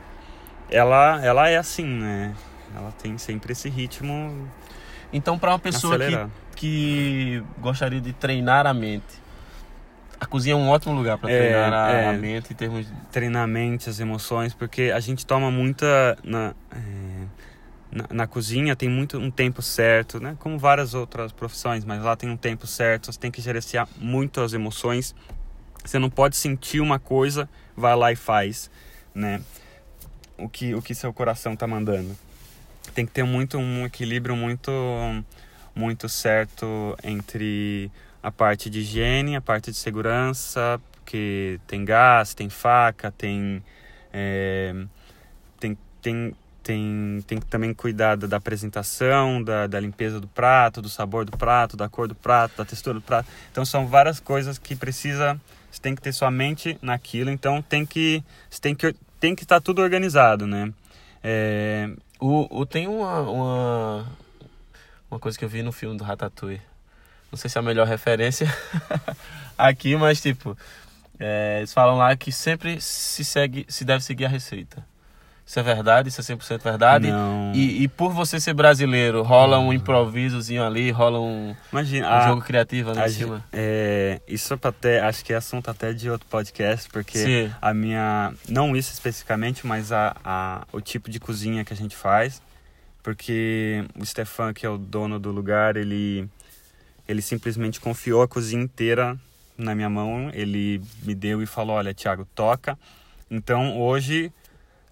ela ela é assim, né? Ela tem sempre esse ritmo Então, para uma pessoa que, acelerar. que gostaria de treinar a mente, a cozinha é um ótimo lugar para É, treinar a, é. a mente em termos de treinar a mente, as emoções, porque a gente toma muita na, é, na, na cozinha tem muito um tempo certo, né? Como várias outras profissões, mas lá tem um tempo certo. Você tem que gerenciar muito as emoções. Você não pode sentir uma coisa, vai lá e faz, né? O que o que seu coração tá mandando. Tem que ter muito um equilíbrio muito muito certo entre a parte de higiene, a parte de segurança, porque tem gás, tem faca, tem é, tem, tem, tem, tem que também cuidar da, da apresentação, da, da limpeza do prato, do sabor do prato, da cor do prato, da textura do prato. Então são várias coisas que precisa, você tem que ter sua mente naquilo, então tem que tem que tem que estar tudo organizado, né? É, O, o- tem uma, uma, uma coisa que eu vi no filme do Ratatouille. Não sei se é a melhor referência aqui, mas tipo, é, eles falam lá que sempre se segue, se deve seguir a receita. Isso é verdade? Isso é 100% verdade? não, E, e por você ser brasileiro, rola um improvisozinho ali, rola um, imagina, um a- jogo criativo ali a em cima. é, isso é até, acho que é assunto até de outro podcast, porque Sim. a minha não isso especificamente mas a, a o tipo de cozinha que a gente faz porque o Stefan que é o dono do lugar ele ele simplesmente confiou a cozinha inteira na minha mão ele me deu e falou olha Thiago toca então hoje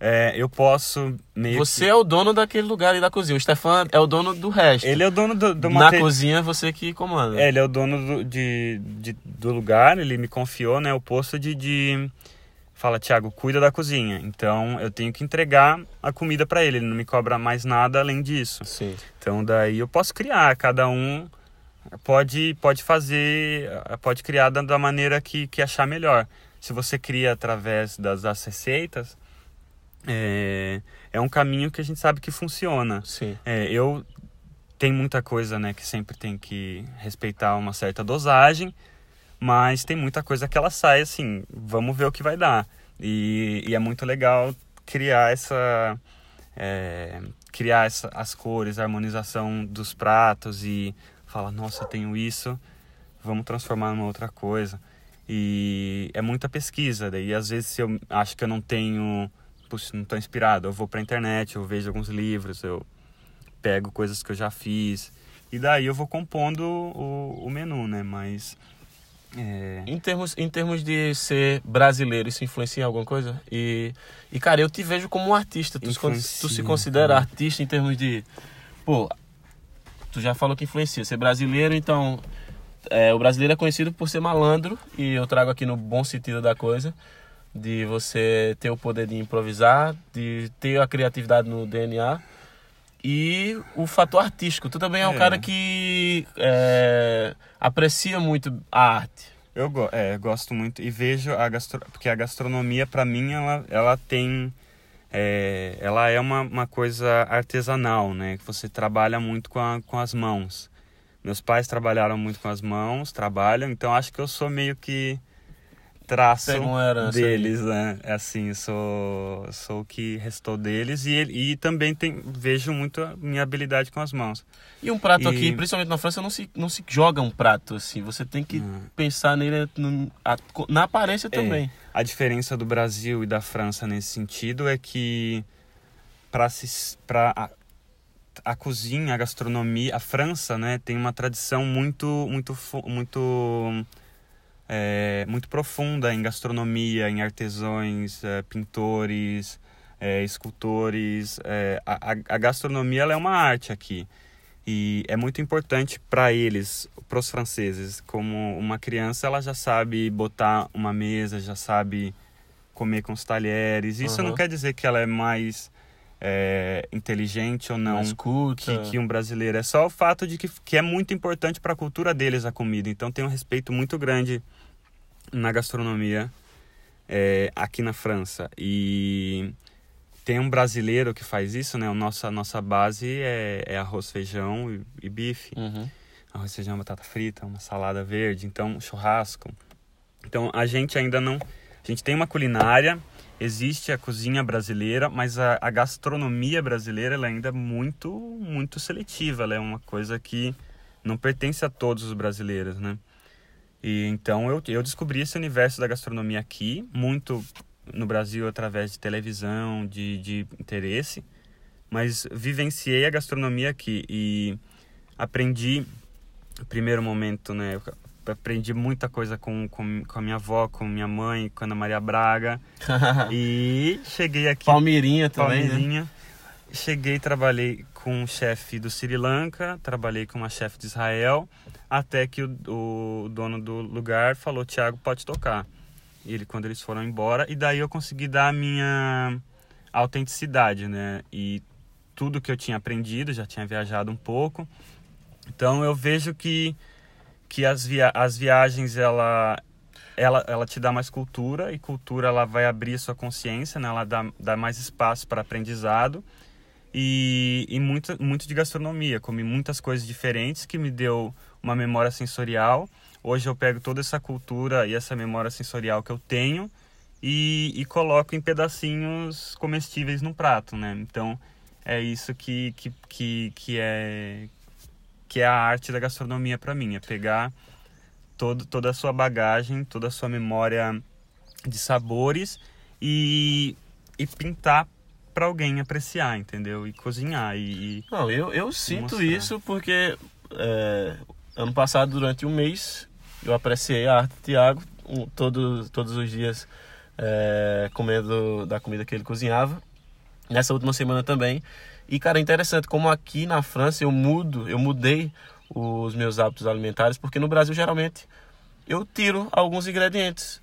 é, eu posso meio Você é o dono daquele lugar ali da cozinha. O Stefan é o dono do resto. que, ele é o dono do, do Na mate- cozinha, você que comanda. é, ele é o dono do, de, de- do lugar, ele me confiou, né, o posto de, de... Fala, Thiago, cuida da cozinha. Então, eu tenho que entregar a comida para ele, ele não me cobra mais nada além disso. Sim. Então, daí eu posso criar, cada um pode, pode fazer, pode criar da, da maneira que, que achar melhor. Se você cria através das, das receitas, é, é um caminho que a gente sabe que funciona. Sim. É, eu tem muita coisa, né, que sempre tem que respeitar uma certa dosagem, Mas tem muita coisa que ela sai assim, vamos ver o que vai dar. E, e é muito legal criar essa. É, criar essa, as cores, a harmonização dos pratos e falar, nossa, tenho isso, vamos transformar numa outra coisa. E é muita pesquisa, daí às vezes se eu acho que eu não tenho, puxa, não estou inspirado, eu vou para a internet, eu vejo alguns livros, eu pego coisas que eu já fiz e daí eu vou compondo o, o menu, né? Mas é... Em, termos, em termos de ser brasileiro, isso influencia em alguma coisa? E, e cara, eu te vejo como um artista. Tu, tu se considera né? artista em termos de. Pô, tu já falou que influencia. Ser brasileiro, então. É, o brasileiro é conhecido por ser malandro, e eu trago aqui no bom sentido da coisa, de você ter o poder de improvisar, de ter a criatividade no DNA e o fator artístico. Tu também é, é. um cara que é, aprecia muito a arte. Eu é, gosto muito e vejo a gastro... porque a gastronomia para mim ela, ela tem é, ela é uma, uma coisa artesanal, né? Que você trabalha muito com, a, com as mãos. Meus pais trabalharam muito com as mãos, trabalham, então acho que eu sou meio que traço deles, né? É assim, sou, sou o que restou deles e, e também tem, vejo muito a minha habilidade com as mãos. E um prato e... aqui, principalmente na França, não se, não se joga um prato assim. Você tem que pensar nele no, a, na aparência é, também. A diferença do Brasil e da França nesse sentido é que para para a, a cozinha, a gastronomia, a França, né, tem uma tradição muito muito muito é, muito profunda em gastronomia, em artesãos, é, pintores, é, escultores. É, a, a, gastronomia é uma arte aqui e é muito importante para eles, para os franceses. Como uma criança, ela já sabe botar uma mesa, já sabe comer com os talheres. Isso uhum. não quer dizer que ela é mais é, inteligente ou não que, que, um brasileiro. É só o fato de que, que é muito importante para a cultura deles a comida. Então tem um respeito muito grande na gastronomia é, aqui na França. E tem um brasileiro que faz isso, né? A nossa, nossa base é, é arroz, feijão e, e bife. Uhum. Arroz, feijão, batata frita, uma salada verde, então churrasco. Então a gente ainda não. A gente tem uma culinária, existe a cozinha brasileira, mas a, a gastronomia brasileira ela ainda é muito, muito seletiva. Ela é uma coisa que não pertence a todos os brasileiros, né? E então eu, eu descobri esse universo da gastronomia aqui, muito no Brasil através de televisão, de, de interesse, mas vivenciei a gastronomia aqui e aprendi, primeiro momento, né, aprendi muita coisa com, com, com a minha avó, com minha mãe, com a Ana Maria Braga. e cheguei aqui. Palmeirinha também. Né? Palmeirinha. Né? Cheguei, trabalhei com um chefe do Sri Lanka, trabalhei com uma chefe de Israel, até que o, o dono do lugar falou: Tiago, pode tocar. E ele, quando eles foram embora, e daí eu consegui dar a minha autenticidade, né? E tudo que eu tinha aprendido, já tinha viajado um pouco. Então eu vejo que, que as, via as viagens, ela, ela, ela te dá mais cultura, e cultura ela vai abrir sua consciência, né? Ela dá, dá mais espaço para aprendizado e, e muito, muito de gastronomia. Comi muitas coisas diferentes que me deu uma memória sensorial. Hoje eu pego toda essa cultura e essa memória sensorial que eu tenho e, e coloco em pedacinhos comestíveis no prato, né? Então é isso que, que, que, que é que é a arte da gastronomia para mim, é pegar todo, toda a sua bagagem, toda a sua memória de sabores e, e pintar para alguém apreciar, entendeu? E cozinhar e. Não, eu, eu sinto mostrar. isso porque é, ano passado, durante um mês, eu apreciei a arte do Tiago, um, todo, todos os dias é, comendo da comida que ele cozinhava. Nessa última semana também. E, cara, é interessante como aqui na França eu mudo, eu mudei os meus hábitos alimentares, porque no Brasil geralmente eu tiro alguns ingredientes.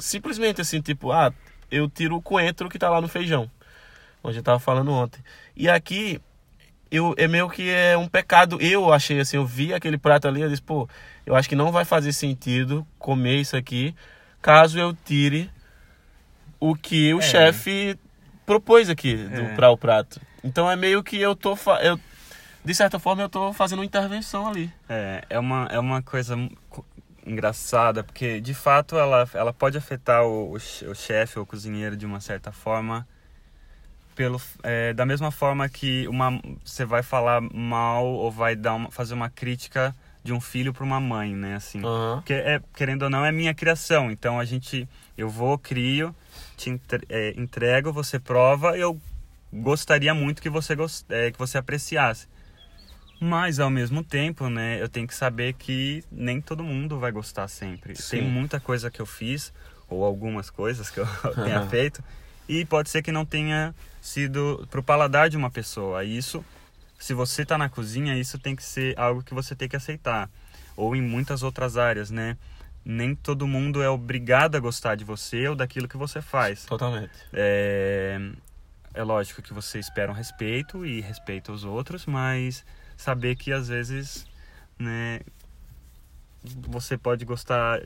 Simplesmente assim, tipo, ah, eu tiro o coentro que tá lá no feijão onde eu tava falando ontem. E aqui eu é meio que é um pecado. Eu achei assim, eu vi aquele prato ali, eu disse, pô, eu acho que não vai fazer sentido comer isso aqui caso eu tire o que o é. chefe propôs aqui é. para o prato. Então é meio que eu tô eu de certa forma eu tô fazendo uma intervenção ali. É, é uma é uma coisa engraçada, porque de fato ela, ela pode afetar o, o, chefe ou o cozinheiro de uma certa forma, pelo, é, da mesma forma que uma, você vai falar mal ou vai dar uma, fazer uma crítica de um filho para uma mãe, né? Assim, Aham. porque é, querendo ou não é minha criação, então a gente, eu vou, crio, te entre- é, entrego, você prova, eu gostaria muito que você é, que você apreciasse. Mas ao mesmo tempo, né, eu tenho que saber que nem todo mundo vai gostar sempre. Sim. Tem muita coisa que eu fiz ou algumas coisas que eu tenha feito e pode ser que não tenha sido pro paladar de uma pessoa. Isso, se você tá na cozinha, isso tem que ser algo que você tem que aceitar. Ou em muitas outras áreas, né? Nem todo mundo é obrigado a gostar de você ou daquilo que você faz. Totalmente. É, é lógico que você espera um respeito e respeita os outros, mas saber que às vezes, né, você pode gostar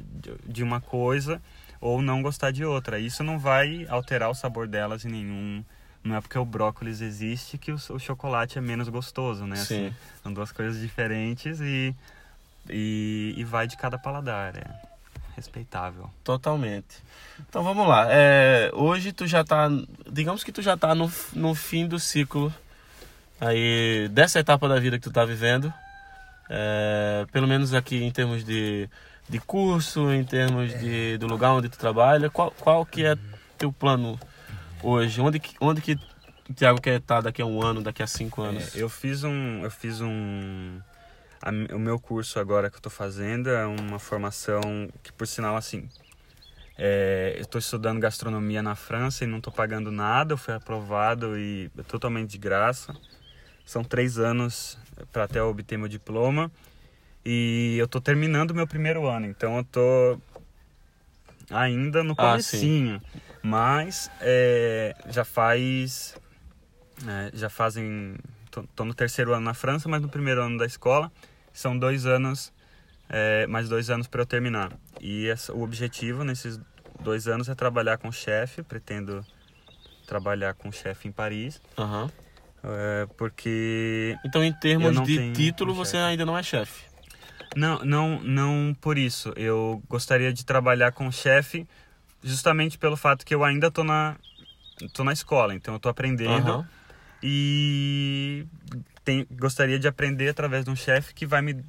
de- uma coisa ou não gostar de outra. Isso não vai alterar o sabor delas em nenhum. Não é porque o brócolis existe que o, o chocolate é menos gostoso, né? Sim. Assim, são duas coisas diferentes e, e, e vai de cada paladar. É respeitável. Totalmente. Então vamos lá. É, hoje tu já tá. Digamos que tu já tá no, no fim do ciclo aí dessa etapa da vida que tu tá vivendo. É, pelo menos aqui em termos de, de curso, em termos de, do lugar onde tu trabalha. Qual, qual que é teu plano hoje? Onde, que- onde que o Thiago quer estar daqui a um ano, daqui a cinco anos? É, eu fiz um, eu fiz um, a o meu curso agora que eu tô fazendo é uma formação que por sinal assim, é, eu estou estudando gastronomia na França e não estou pagando nada, eu fui aprovado e é totalmente de graça. São três anos para até obter meu diploma e eu estou terminando meu primeiro ano, então eu tô ainda no Ah, comecinho, mas é, já faz é, já fazem. Tô, tô no terceiro ano na França, mas no primeiro ano da escola. São dois anos, é, mais dois anos para eu terminar. E essa- o objetivo nesses dois anos é trabalhar com chefe. Pretendo trabalhar com chefe em Paris, Aham. é, porque Então, em termos de título, um você ainda não é chefe. Não, não, não por isso. Eu gostaria de trabalhar com chefe justamente pelo fato que eu ainda tô na, tô na escola, então eu tô aprendendo Aham. e tem, gostaria de aprender através de um chefe que vai me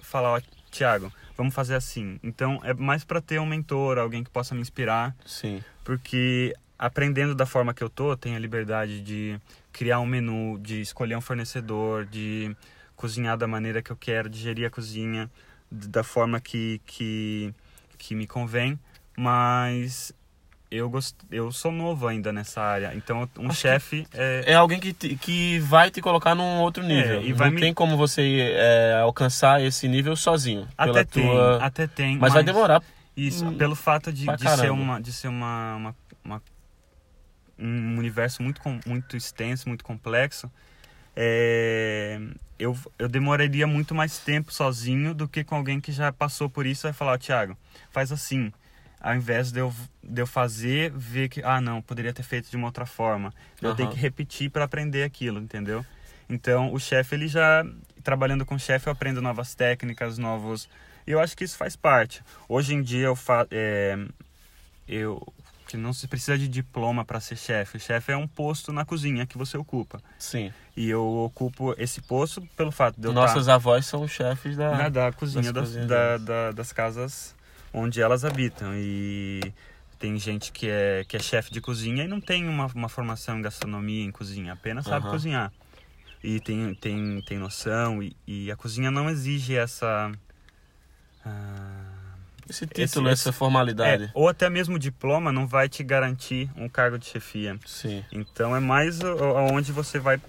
falar, ó, Tiago, vamos fazer assim. Então é mais para ter um mentor, alguém que possa me inspirar, Sim. porque aprendendo da forma que eu tô, tenho a liberdade de criar um menu, de escolher um fornecedor, de cozinhar da maneira que eu quero, de gerir a cozinha da forma que, que, que me convém, mas eu, gost... eu sou novo ainda nessa área, então um Acho chefe é, é alguém que, te- que vai te colocar num outro nível. É, e vai não me- tem como você é, alcançar esse nível sozinho. até tem, tua... até tem, mas, vai demorar. Isso, Hum, pelo fato de, de ser, uma, de ser uma, uma, uma- um universo muito, muito extenso, muito complexo, é, eu, eu demoraria muito mais tempo sozinho do que com alguém que já passou por isso e vai falar, Thiago, faz assim. Ao invés de eu, de eu fazer, ver que, ah, não, poderia ter feito de uma outra forma. Eu tenho Aham. que repetir para aprender aquilo, entendeu? Então, o chefe, ele já, trabalhando com chefe, eu aprendo novas técnicas, novos... E eu acho que isso faz parte. Hoje em dia, eu fa... é, eu que não se precisa de diploma para ser chefe. O chefe é um posto na cozinha que você ocupa. Sim. E eu ocupo esse posto pelo fato de eu Nossas estar avós são chefes da. na, da cozinha das das, da- da- das casas onde elas habitam. E tem gente que é, que é chefe de cozinha e não tem uma, uma formação em gastronomia, em cozinha, apenas sabe Aham. cozinhar. E tem, tem, tem noção, e, e a cozinha não exige essa. ah, Esse título, esse- essa formalidade. é, ou até mesmo o diploma não vai te garantir um cargo de chefia. Sim. Então é mais aonde você vai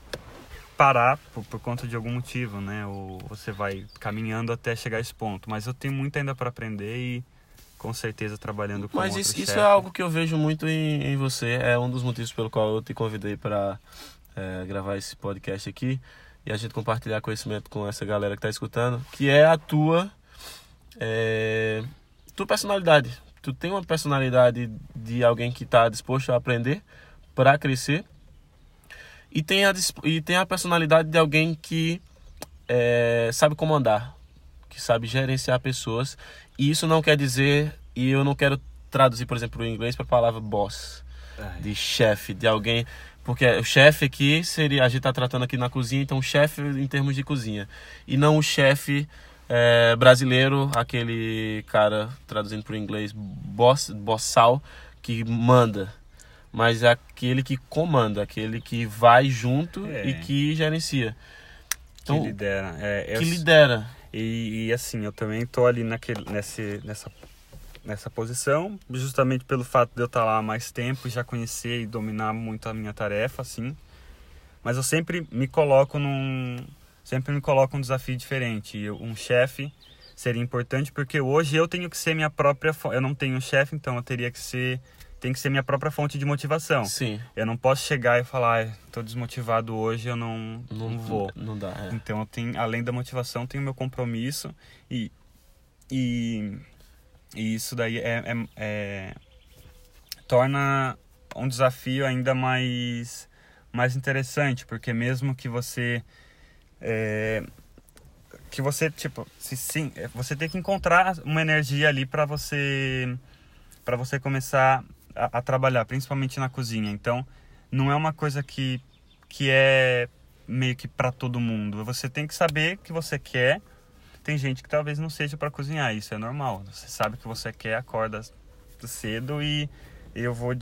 parar por, por conta de algum motivo, né? Ou você vai caminhando até chegar a esse ponto. Mas eu tenho muito ainda para aprender e com certeza trabalhando com Mas isso, isso é algo que eu vejo muito em, em você. É um dos motivos pelo qual eu te convidei para gravar esse podcast aqui e a gente compartilhar conhecimento com essa galera que está escutando, que é a tua, é, tua personalidade. Tu tem uma personalidade de alguém que está disposto a aprender para crescer e tem, a, e tem a personalidade de alguém que é, sabe comandar. que sabe gerenciar pessoas. E isso não quer dizer, e eu não quero traduzir, por exemplo, o inglês para a palavra boss, Ai. de chefe, de alguém. Porque o chefe aqui seria, a gente está tratando aqui na cozinha, então chefe em termos de cozinha. E não o chefe é, brasileiro, aquele cara, traduzindo para o inglês, boss, bossal, que manda. Mas é aquele que comanda, aquele que vai junto É. e que gerencia. Então, que lidera. É, que lidera. E, e, assim, eu também tô ali naquele, nesse, nessa, nessa posição, justamente pelo fato de eu estar lá há mais tempo e já conhecer e dominar muito a minha tarefa, assim. Mas eu sempre me coloco num. Sempre me coloco um desafio diferente. Eu- um chefe seria importante porque hoje eu tenho que ser minha própria. Eu não tenho chefe, então eu teria que ser. Tem que ser minha própria fonte de motivação. Sim. Eu não posso chegar e falar, "Ai, tô desmotivado hoje, eu não, não, vou. Não dá. é. Então eu tenho, além da motivação, tenho o meu compromisso e, e, e isso daí é, é- é- torna um desafio ainda mais, mais interessante, porque mesmo que você é, que você tipo se sim, é, você tem que encontrar uma energia ali para você para você começar a, a trabalhar, principalmente na cozinha. Então não é uma coisa que que é meio que para todo mundo. Você tem que saber que você quer. Tem gente que talvez não seja para cozinhar, isso é normal. Você sabe que você quer, acorda cedo e eu vou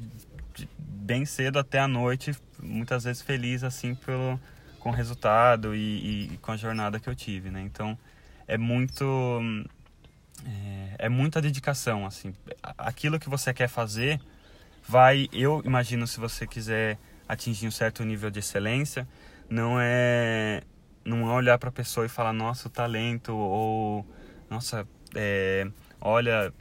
bem cedo até a noite, muitas vezes feliz assim pelo com o resultado e, e- com a jornada que eu tive, né? Então é muito é, é muita dedicação assim. Aquilo que você quer fazer vai, eu imagino se você quiser atingir um certo nível de excelência, não é não é olhar para a pessoa e falar nossa o talento ou nossa é, olha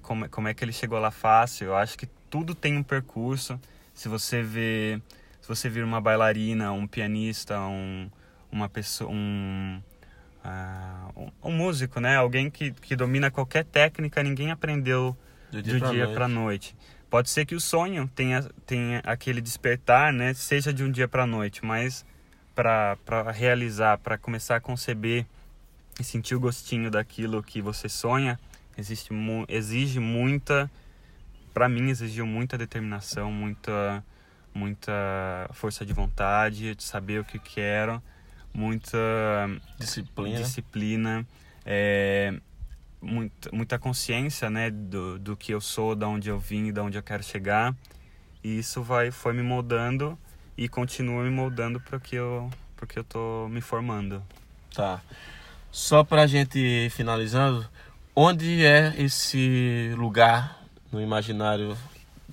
como, como é que ele chegou lá fácil eu acho que tudo tem um percurso. Se você vê se você vir uma bailarina um pianista um uma pessoa um ah, um, músico né? Alguém que, que domina qualquer técnica ninguém aprendeu Do dia para noite. Pode ser que o sonho tenha, tenha aquele despertar, né? Seja de um dia para noite, mas para realizar, para começar a conceber e sentir o gostinho daquilo que você sonha, existe, mu exige muita, para mim exigiu muita determinação, muita, muita força de vontade, de saber o que quero, muita Disciplina. disciplina, é, muita, consciência né, do, do que eu sou, da onde eu vim, da onde eu quero chegar. E isso vai, foi me moldando e continua me moldando para que eu porque eu tô me formando. Tá. Só pra gente ir finalizando, onde é esse lugar no imaginário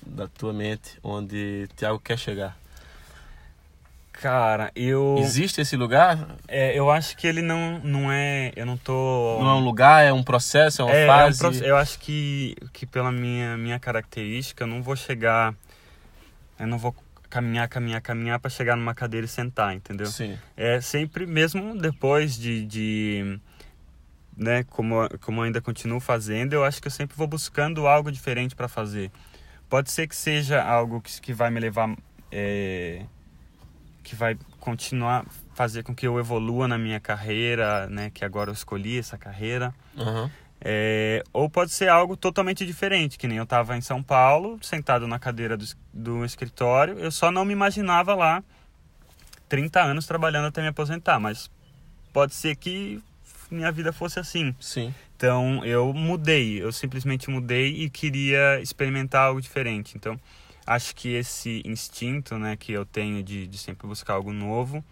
da tua mente onde Tiago quer chegar? Cara, eu Existe esse lugar? é, eu acho que ele não não é, eu não tô Não é um lugar, é um processo, é uma É, é um fase? proce- eu acho que, que pela minha, minha característica, eu não vou chegar. Eu não vou caminhar, caminhar, caminhar para chegar numa cadeira e sentar, entendeu? Sim. É sempre, mesmo depois de. de né, como, como eu ainda continuo fazendo, eu acho que eu sempre vou buscando algo diferente para fazer. Pode ser que seja algo que, que vai me levar. é, que vai continuar fazer com que eu evolua na minha carreira, né? Que agora eu escolhi essa carreira. Aham. É, ou pode ser algo totalmente diferente, que nem eu estava em São Paulo, sentado na cadeira do, do escritório, eu só não me imaginava lá 30 anos trabalhando até me aposentar, mas pode ser que minha vida fosse assim. Sim. Então eu mudei, eu simplesmente mudei e queria experimentar algo diferente. Então acho que esse instinto né, que eu tenho de, de sempre buscar algo novo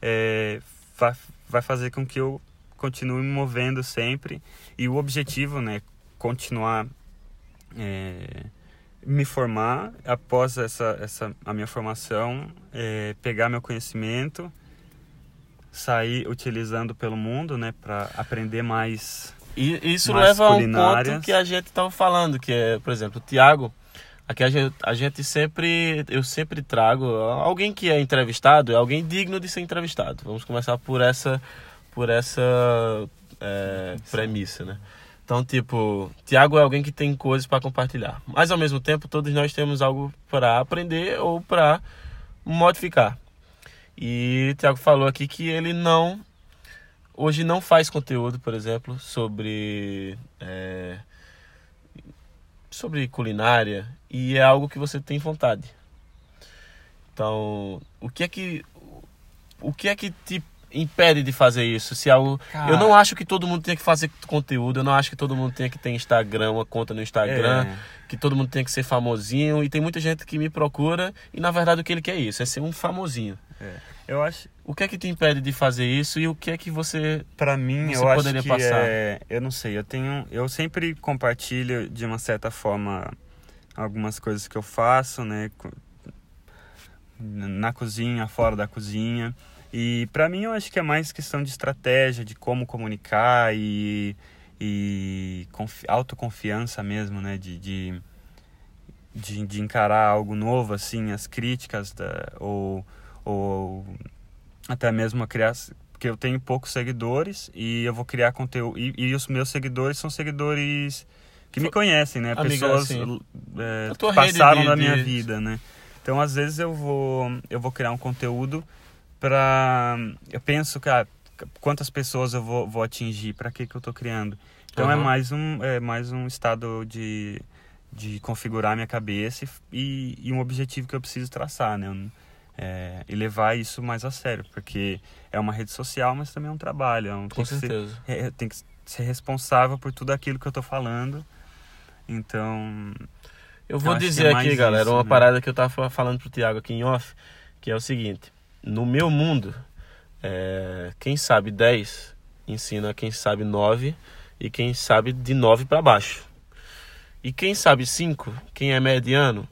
é, vai, vai fazer com que eu continue me movendo sempre. E o objetivo né, continuar é, me formar após essa, essa a minha formação, é, pegar meu conhecimento, sair utilizando pelo mundo né, para aprender mais E isso Mais leva a um ponto que a gente estava falando, que é, por exemplo, o Tiago, aqui a gente, a gente sempre, eu sempre trago alguém que é entrevistado, é alguém digno de ser entrevistado. Vamos começar por essa, por essa é, premissa, né? Então, tipo, Tiago é alguém que tem coisas para compartilhar, mas ao mesmo tempo todos nós temos algo para aprender ou para modificar. E Tiago falou aqui que ele não hoje não faz conteúdo, por exemplo, sobre é, sobre culinária e é algo que você tem vontade. Então, o que é que o que é que te impede de fazer isso? Se algo, Cara. eu não acho que todo mundo tenha que fazer conteúdo, eu não acho que todo mundo tenha que ter Instagram, uma conta no Instagram, É. que todo mundo tenha que ser famosinho e tem muita gente que me procura e na verdade o que ele quer é isso, é ser um famosinho. Eu acho, O que é que te impede de fazer isso e o que é que você Pra mim, Você eu acho poderia que passar? é, eu não sei, eu tenho, eu sempre compartilho de uma certa forma algumas coisas que eu faço, né, na cozinha, fora da cozinha. E pra mim eu acho que é mais questão de estratégia, de como comunicar e e confi- autoconfiança mesmo, né, de, de de, de encarar algo novo assim, as críticas da, ou ou até mesmo a criar porque eu tenho poucos seguidores e eu vou criar conteúdo e, e os meus seguidores são seguidores que me conhecem né? Amiga, pessoas assim, é, tua passaram de- da minha de- vida né? Então às vezes eu vou eu vou criar um conteúdo para eu penso cara quantas pessoas eu vou, vou atingir? Para que que eu tô criando? Então é Aham. mais um é mais um estado de de configurar minha cabeça e, e um objetivo que eu preciso traçar né? Eu é, e levar isso mais a sério, porque é uma rede social, mas também é um trabalho. É um, com tem, que ser, certeza. é, tem que ser responsável por tudo aquilo que eu tô falando. Então, Eu vou Eu dizer é aqui, galera, isso, uma né? parada que eu tava falando pro Thiago aqui em off, que é o seguinte: no meu mundo, é, quem sabe 10 ensina quem sabe 9 e quem sabe de 9 para baixo. E quem sabe 5, quem é mediano,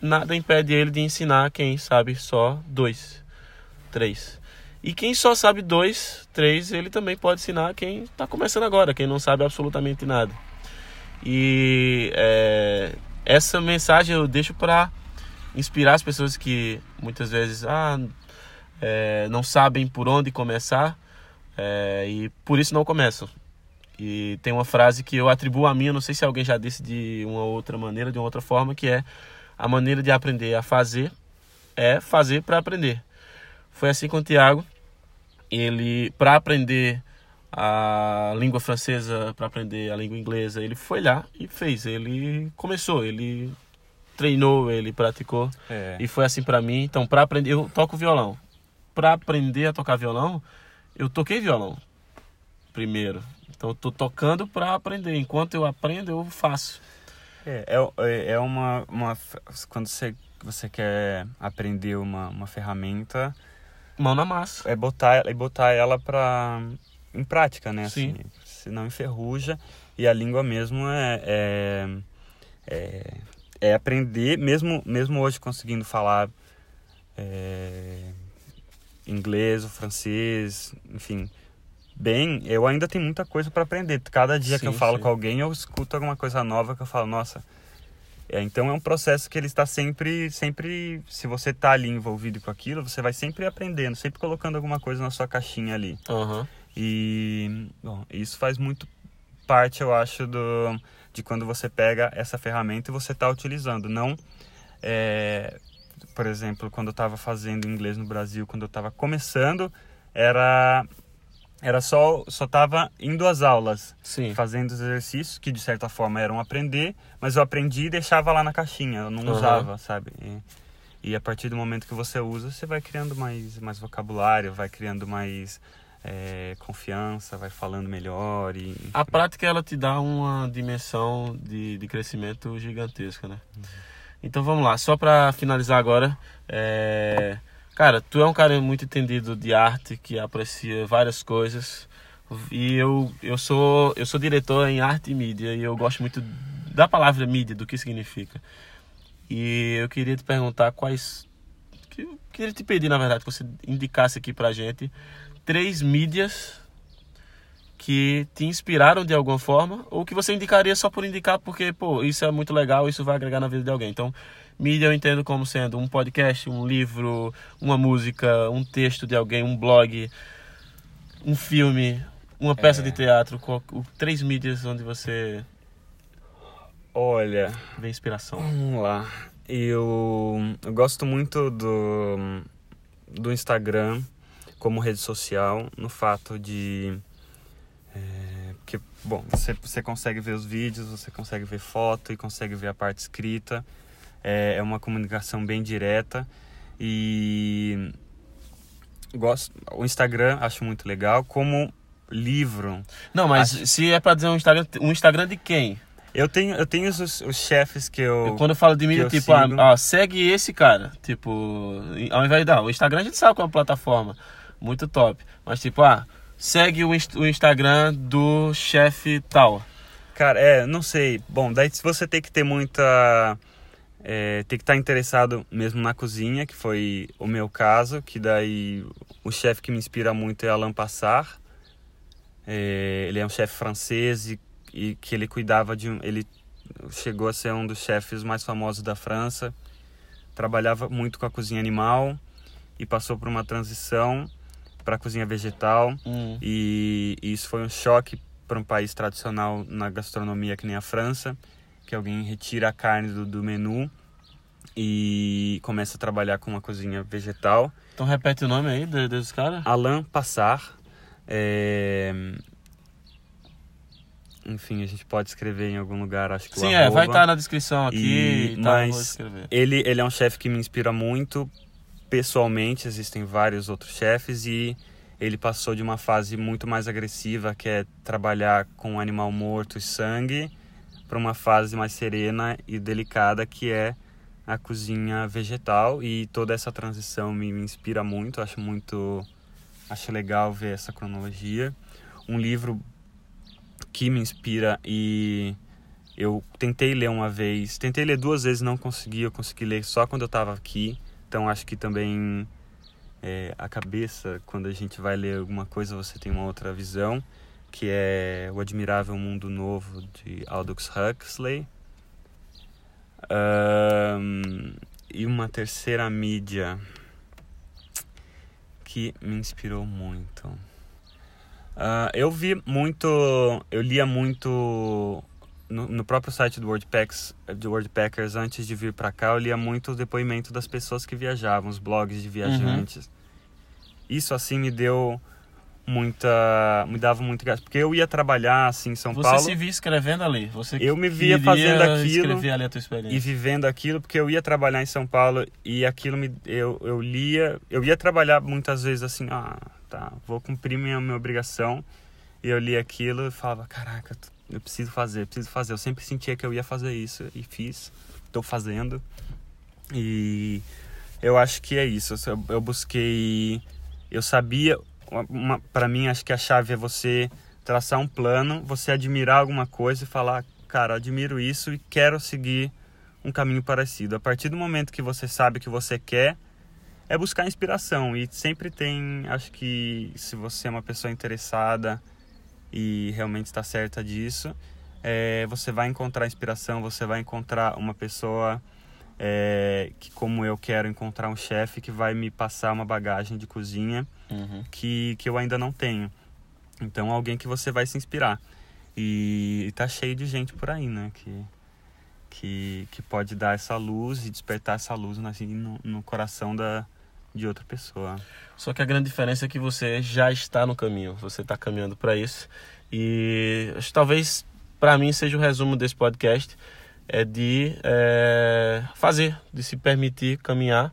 nada impede ele de ensinar quem sabe só 2, 3. E quem só sabe 2, 3, ele também pode ensinar quem está começando agora, quem não sabe absolutamente nada. E é, essa mensagem eu deixo para inspirar as pessoas que muitas vezes ah, é, não sabem por onde começar é, e por isso não começam. E tem uma frase que eu atribuo a mim, não sei se alguém já disse de uma outra maneira, de uma outra forma, que é a maneira de aprender a fazer é fazer para aprender. Foi assim com o Tiago. Ele, para aprender a língua francesa, para aprender a língua inglesa, ele foi lá e fez. Ele começou, ele treinou, ele praticou. é, E foi assim pra mim. Então, para aprender, eu toco violão. Pra aprender a tocar violão, eu toquei violão primeiro. Então, eu tô tocando pra aprender. Enquanto eu aprendo, eu faço. É, é, é uma, uma. Quando você, você quer aprender uma, uma ferramenta, Mão na massa. é botar, é botar ela pra, em prática, né? Sim. Assim, senão enferruja. E a língua mesmo é, é, é, é aprender, mesmo, mesmo hoje conseguindo falar é, inglês ou francês, enfim, bem, eu ainda tenho muita coisa para aprender. Cada dia que eu Sim, falo sim. com alguém, eu escuto alguma coisa nova que eu falo, nossa. É, então é um processo que ele está sempre, sempre, se você está ali envolvido com aquilo, você vai sempre aprendendo, sempre colocando alguma coisa na sua caixinha ali. Aham. E bom, isso faz muito parte, eu acho, do, de quando você pega essa ferramenta e você está utilizando. Não, é, por exemplo, quando eu estava fazendo inglês no Brasil, quando eu estava começando, era era só só estava indo às aulas, Sim. fazendo os exercícios que de certa forma eram aprender, mas eu aprendi e deixava lá na caixinha, eu não Aham. usava, sabe? E, e a partir do momento que você usa, você vai criando mais mais vocabulário, vai criando mais é, confiança, vai falando melhor e A prática, ela te dá uma dimensão de, de crescimento gigantesca, né? Então, vamos lá. Só pra finalizar agora. é, Cara, tu é um cara muito entendido de arte, que aprecia várias coisas. E eu, eu, sou, eu sou diretor em arte e mídia. E eu gosto muito da palavra mídia, do que significa. E eu queria te perguntar quais... Eu queria te pedir, na verdade, que você indicasse aqui pra gente três mídias que te inspiraram de alguma forma ou que você indicaria só por indicar porque, pô, isso é muito legal, isso vai agregar na vida de alguém. Então, mídia eu entendo como sendo um podcast, um livro, uma música, um texto de alguém, um blog, um filme, uma peça É. de teatro, qual- três mídias onde você olha, vê inspiração. Vamos lá. Eu, eu gosto muito do, do Instagram, como rede social no fato de é, que bom você, você consegue ver os vídeos você consegue ver foto e consegue ver a parte escrita é, é uma comunicação bem direta e gosto o Instagram acho muito legal como livro Não, mas Acho- se é pra dizer um Instagram, um Instagram de quem? eu tenho eu tenho os, os chefes que eu Eu, quando eu falo de mídia, tipo, ah, ó, segue esse cara. Tipo, ao invés de dar. O Instagram a gente sabe qual é uma plataforma. Muito top. Mas, tipo, ah, segue o, o Instagram do chefe tal. Cara, é, não sei. Bom, daí você tem que ter muita. É, tem que estar interessado mesmo na cozinha, que foi o meu caso, que daí o chefe que me inspira muito é Alain Passard. É, ele é um chefe francês e, e que ele cuidava de um. Ele chegou a ser um dos chefes mais famosos da França. Trabalhava muito com a cozinha animal e passou por uma transição para cozinha vegetal. Hum. E, e isso foi um choque para um país tradicional na gastronomia que nem a França, que alguém retira a carne do, do menu e começa a trabalhar com uma cozinha vegetal. Então repete o nome aí de- desses caras. Alain Passard, é... enfim, a gente pode escrever em algum lugar, acho que Sim, é, vai estar na descrição aqui E- vou mas-. Ele, ele é um chefe que me inspira muito pessoalmente. Existem vários outros chefes e ele passou de uma fase muito mais agressiva, que é trabalhar com animal morto e sangue, para uma fase mais serena e delicada, que é a cozinha vegetal. E toda essa transição me, me inspira muito. Acho muito, acho legal ver essa cronologia. Um livro que me inspira e eu tentei ler uma vez, tentei ler duas vezes, não consegui, eu consegui ler só quando eu estava aqui. Então acho que também é, a cabeça, quando a gente vai ler alguma coisa, você tem uma outra visão, que é O Admirável Mundo Novo de Aldous Huxley. Ahn, e uma terceira mídia que me inspirou muito. Ah, eu vi muito, eu lia muito no, no próprio site do WordPacks, do WordPackers antes de vir para cá, eu lia muito o depoimento das pessoas que viajavam, os blogs de viajantes. Isso assim me deu muita, me dava muito porque eu ia trabalhar assim em São Você Paulo se via escrevendo ali. Você Eu me via fazendo aquilo escrever ali a tua e vivendo aquilo, porque eu ia trabalhar em São Paulo e aquilo me eu, eu lia, eu ia trabalhar muitas vezes assim, ah, tá, vou cumprir minha, minha obrigação. E eu lia aquilo e falava, caraca, eu preciso fazer, preciso fazer. Eu sempre sentia que eu ia fazer isso e fiz, estou fazendo. E eu acho que é isso. Eu, eu busquei, eu sabia, para mim acho que a chave é você traçar um plano, você admirar alguma coisa e falar, cara, admiro isso e quero seguir um caminho parecido. A partir do momento que você sabe o que você quer, é buscar inspiração e sempre tem, acho que se você é uma pessoa interessada e realmente está certa disso, é, você vai encontrar inspiração, você vai encontrar uma pessoa é, que, como eu, quero encontrar um chefe que vai me passar uma bagagem de cozinha Uhum. que, que eu ainda não tenho. Então, alguém que você vai se inspirar. E, e tá cheio de gente por aí, né? Que, que, que pode dar essa luz e despertar essa luz assim, no, no coração da, de outra pessoa. Só que a grande diferença é que você já está no caminho, você está caminhando para isso. E talvez para mim seja o resumo desse podcast é de é, fazer, de se permitir caminhar,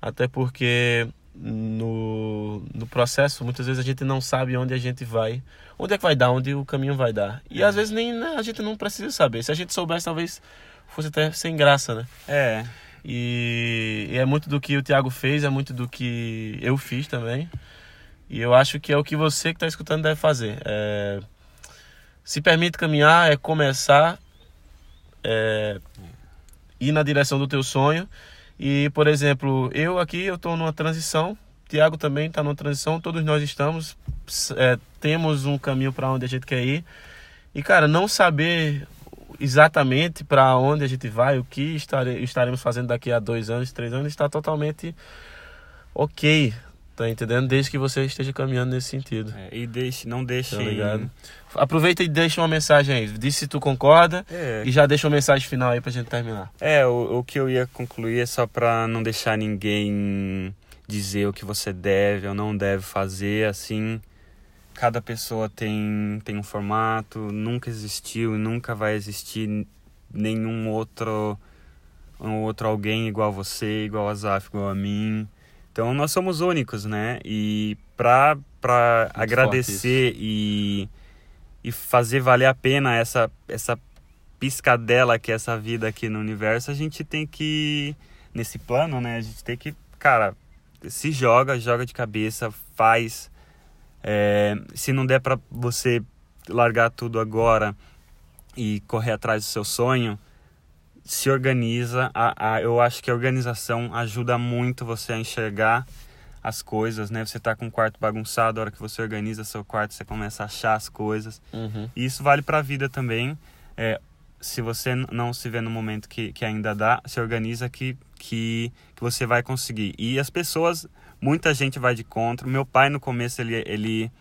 até porque no, no processo muitas vezes a gente não sabe onde a gente vai, onde é que vai dar, onde o caminho vai dar. E às vezes nem né, a gente não precisa saber. Se a gente soubesse, talvez fosse até sem graça, né? É, E, e é muito do que o Thiago fez, é muito do que eu fiz também. E eu acho que é o que você que está escutando deve fazer. É, se permite caminhar, é começar, é, ir na direção do teu sonho. E, por exemplo, eu aqui eu estou numa transição, Thiago também está numa transição, todos nós estamos, é, temos um caminho para onde a gente quer ir. E, cara, não saber exatamente para onde a gente vai, o que estare, estaremos fazendo daqui a dois anos, três anos, está totalmente ok, tá entendendo? Desde que você esteja caminhando nesse sentido. é, e deixe, não deixe. Tá ligado? Aproveita e deixa uma mensagem aí. Diz se tu concorda É, e já deixa uma mensagem final aí pra gente terminar. É, o, o que eu ia concluir é só para não deixar ninguém dizer o que você deve ou não deve fazer, assim. Cada pessoa tem, tem um formato, nunca existiu e nunca vai existir nenhum outro um outro alguém igual a você, igual a Zaf, igual a mim. Então nós somos únicos, né? E pra, pra agradecer e, e fazer valer a pena essa, essa piscadela que é essa vida aqui no universo, a gente tem que, nesse plano, né? A gente tem que, cara, se joga, joga de cabeça, faz. É, se não der para você largar tudo agora e correr atrás do seu sonho, se organiza. A, a, eu acho que a organização ajuda muito você a enxergar as coisas, né? Você tá com o quarto bagunçado, a hora que você organiza seu quarto, você começa a achar as coisas. Uhum. E isso vale para a vida também. É, se você não se vê no momento que, que ainda dá, se organiza que, que, que você vai conseguir. E as pessoas, muita gente vai de contra. Meu pai, no começo, ele, ele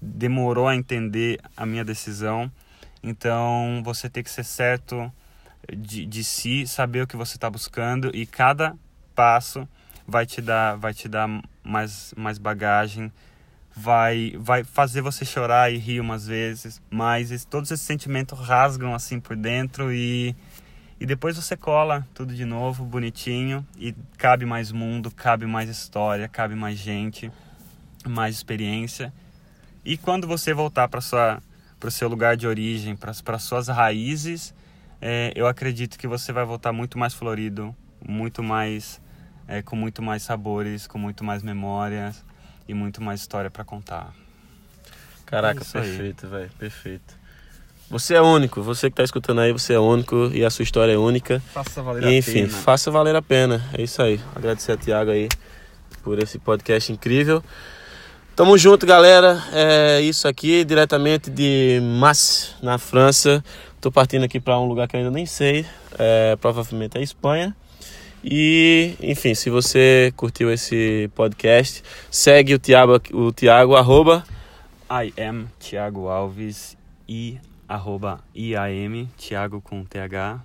demorou a entender a minha decisão. Então, você tem que ser certo de, de si, saber o que você está buscando e cada passo vai te dar, vai te dar mais, mais bagagem, vai, vai fazer você chorar e rir umas vezes, mas todos esses sentimentos rasgam assim por dentro e, e depois você cola tudo de novo, bonitinho, e cabe mais mundo, cabe mais história, cabe mais gente, mais experiência. E quando você voltar para sua para o seu lugar de origem, para suas raízes, é, eu acredito que você vai voltar muito mais florido, muito mais é, com muito mais sabores, com muito mais memórias e muito mais história para contar. Caraca, é perfeito, velho, perfeito. Você é único, você que está escutando aí, você é único e a sua história é única. Faça valer e, enfim, a pena. faça valer a pena. É isso aí. Agradecer a Tiago aí por esse podcast incrível. Tamo junto, galera. É isso aqui, diretamente de Mas, na França. Tô partindo aqui para um lugar que eu ainda nem sei. É, provavelmente é a Espanha. E, enfim, se você curtiu esse podcast, segue o Tiago, o Tiago arroba I am Tiago Alves e arroba IAM, Tiago com TH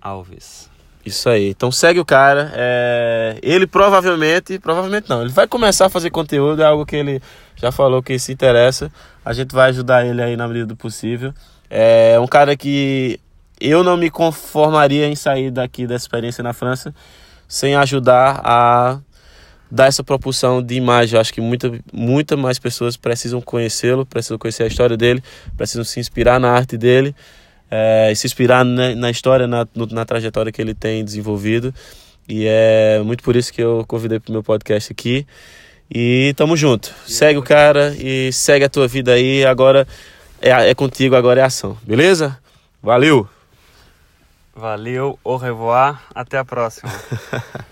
Alves. Isso aí. Então segue o cara. É... Ele provavelmente, provavelmente não, ele vai começar a fazer conteúdo, é algo que ele já falou que se interessa. A gente vai ajudar ele aí na medida do possível. É um cara que eu não me conformaria em sair daqui dessa experiência na França sem ajudar a dar essa propulsão de imagem. Eu acho que muita, muita mais pessoas precisam conhecê-lo, precisam conhecer a história dele, precisam se inspirar na arte dele, é, se inspirar na, na história, na, na trajetória que ele tem desenvolvido. E é muito por isso que eu convidei para o meu podcast aqui. E tamo junto. Segue o cara e segue a tua vida aí. Agora é, é contigo, agora é ação. Beleza? Valeu! Valeu, au revoir, até a próxima.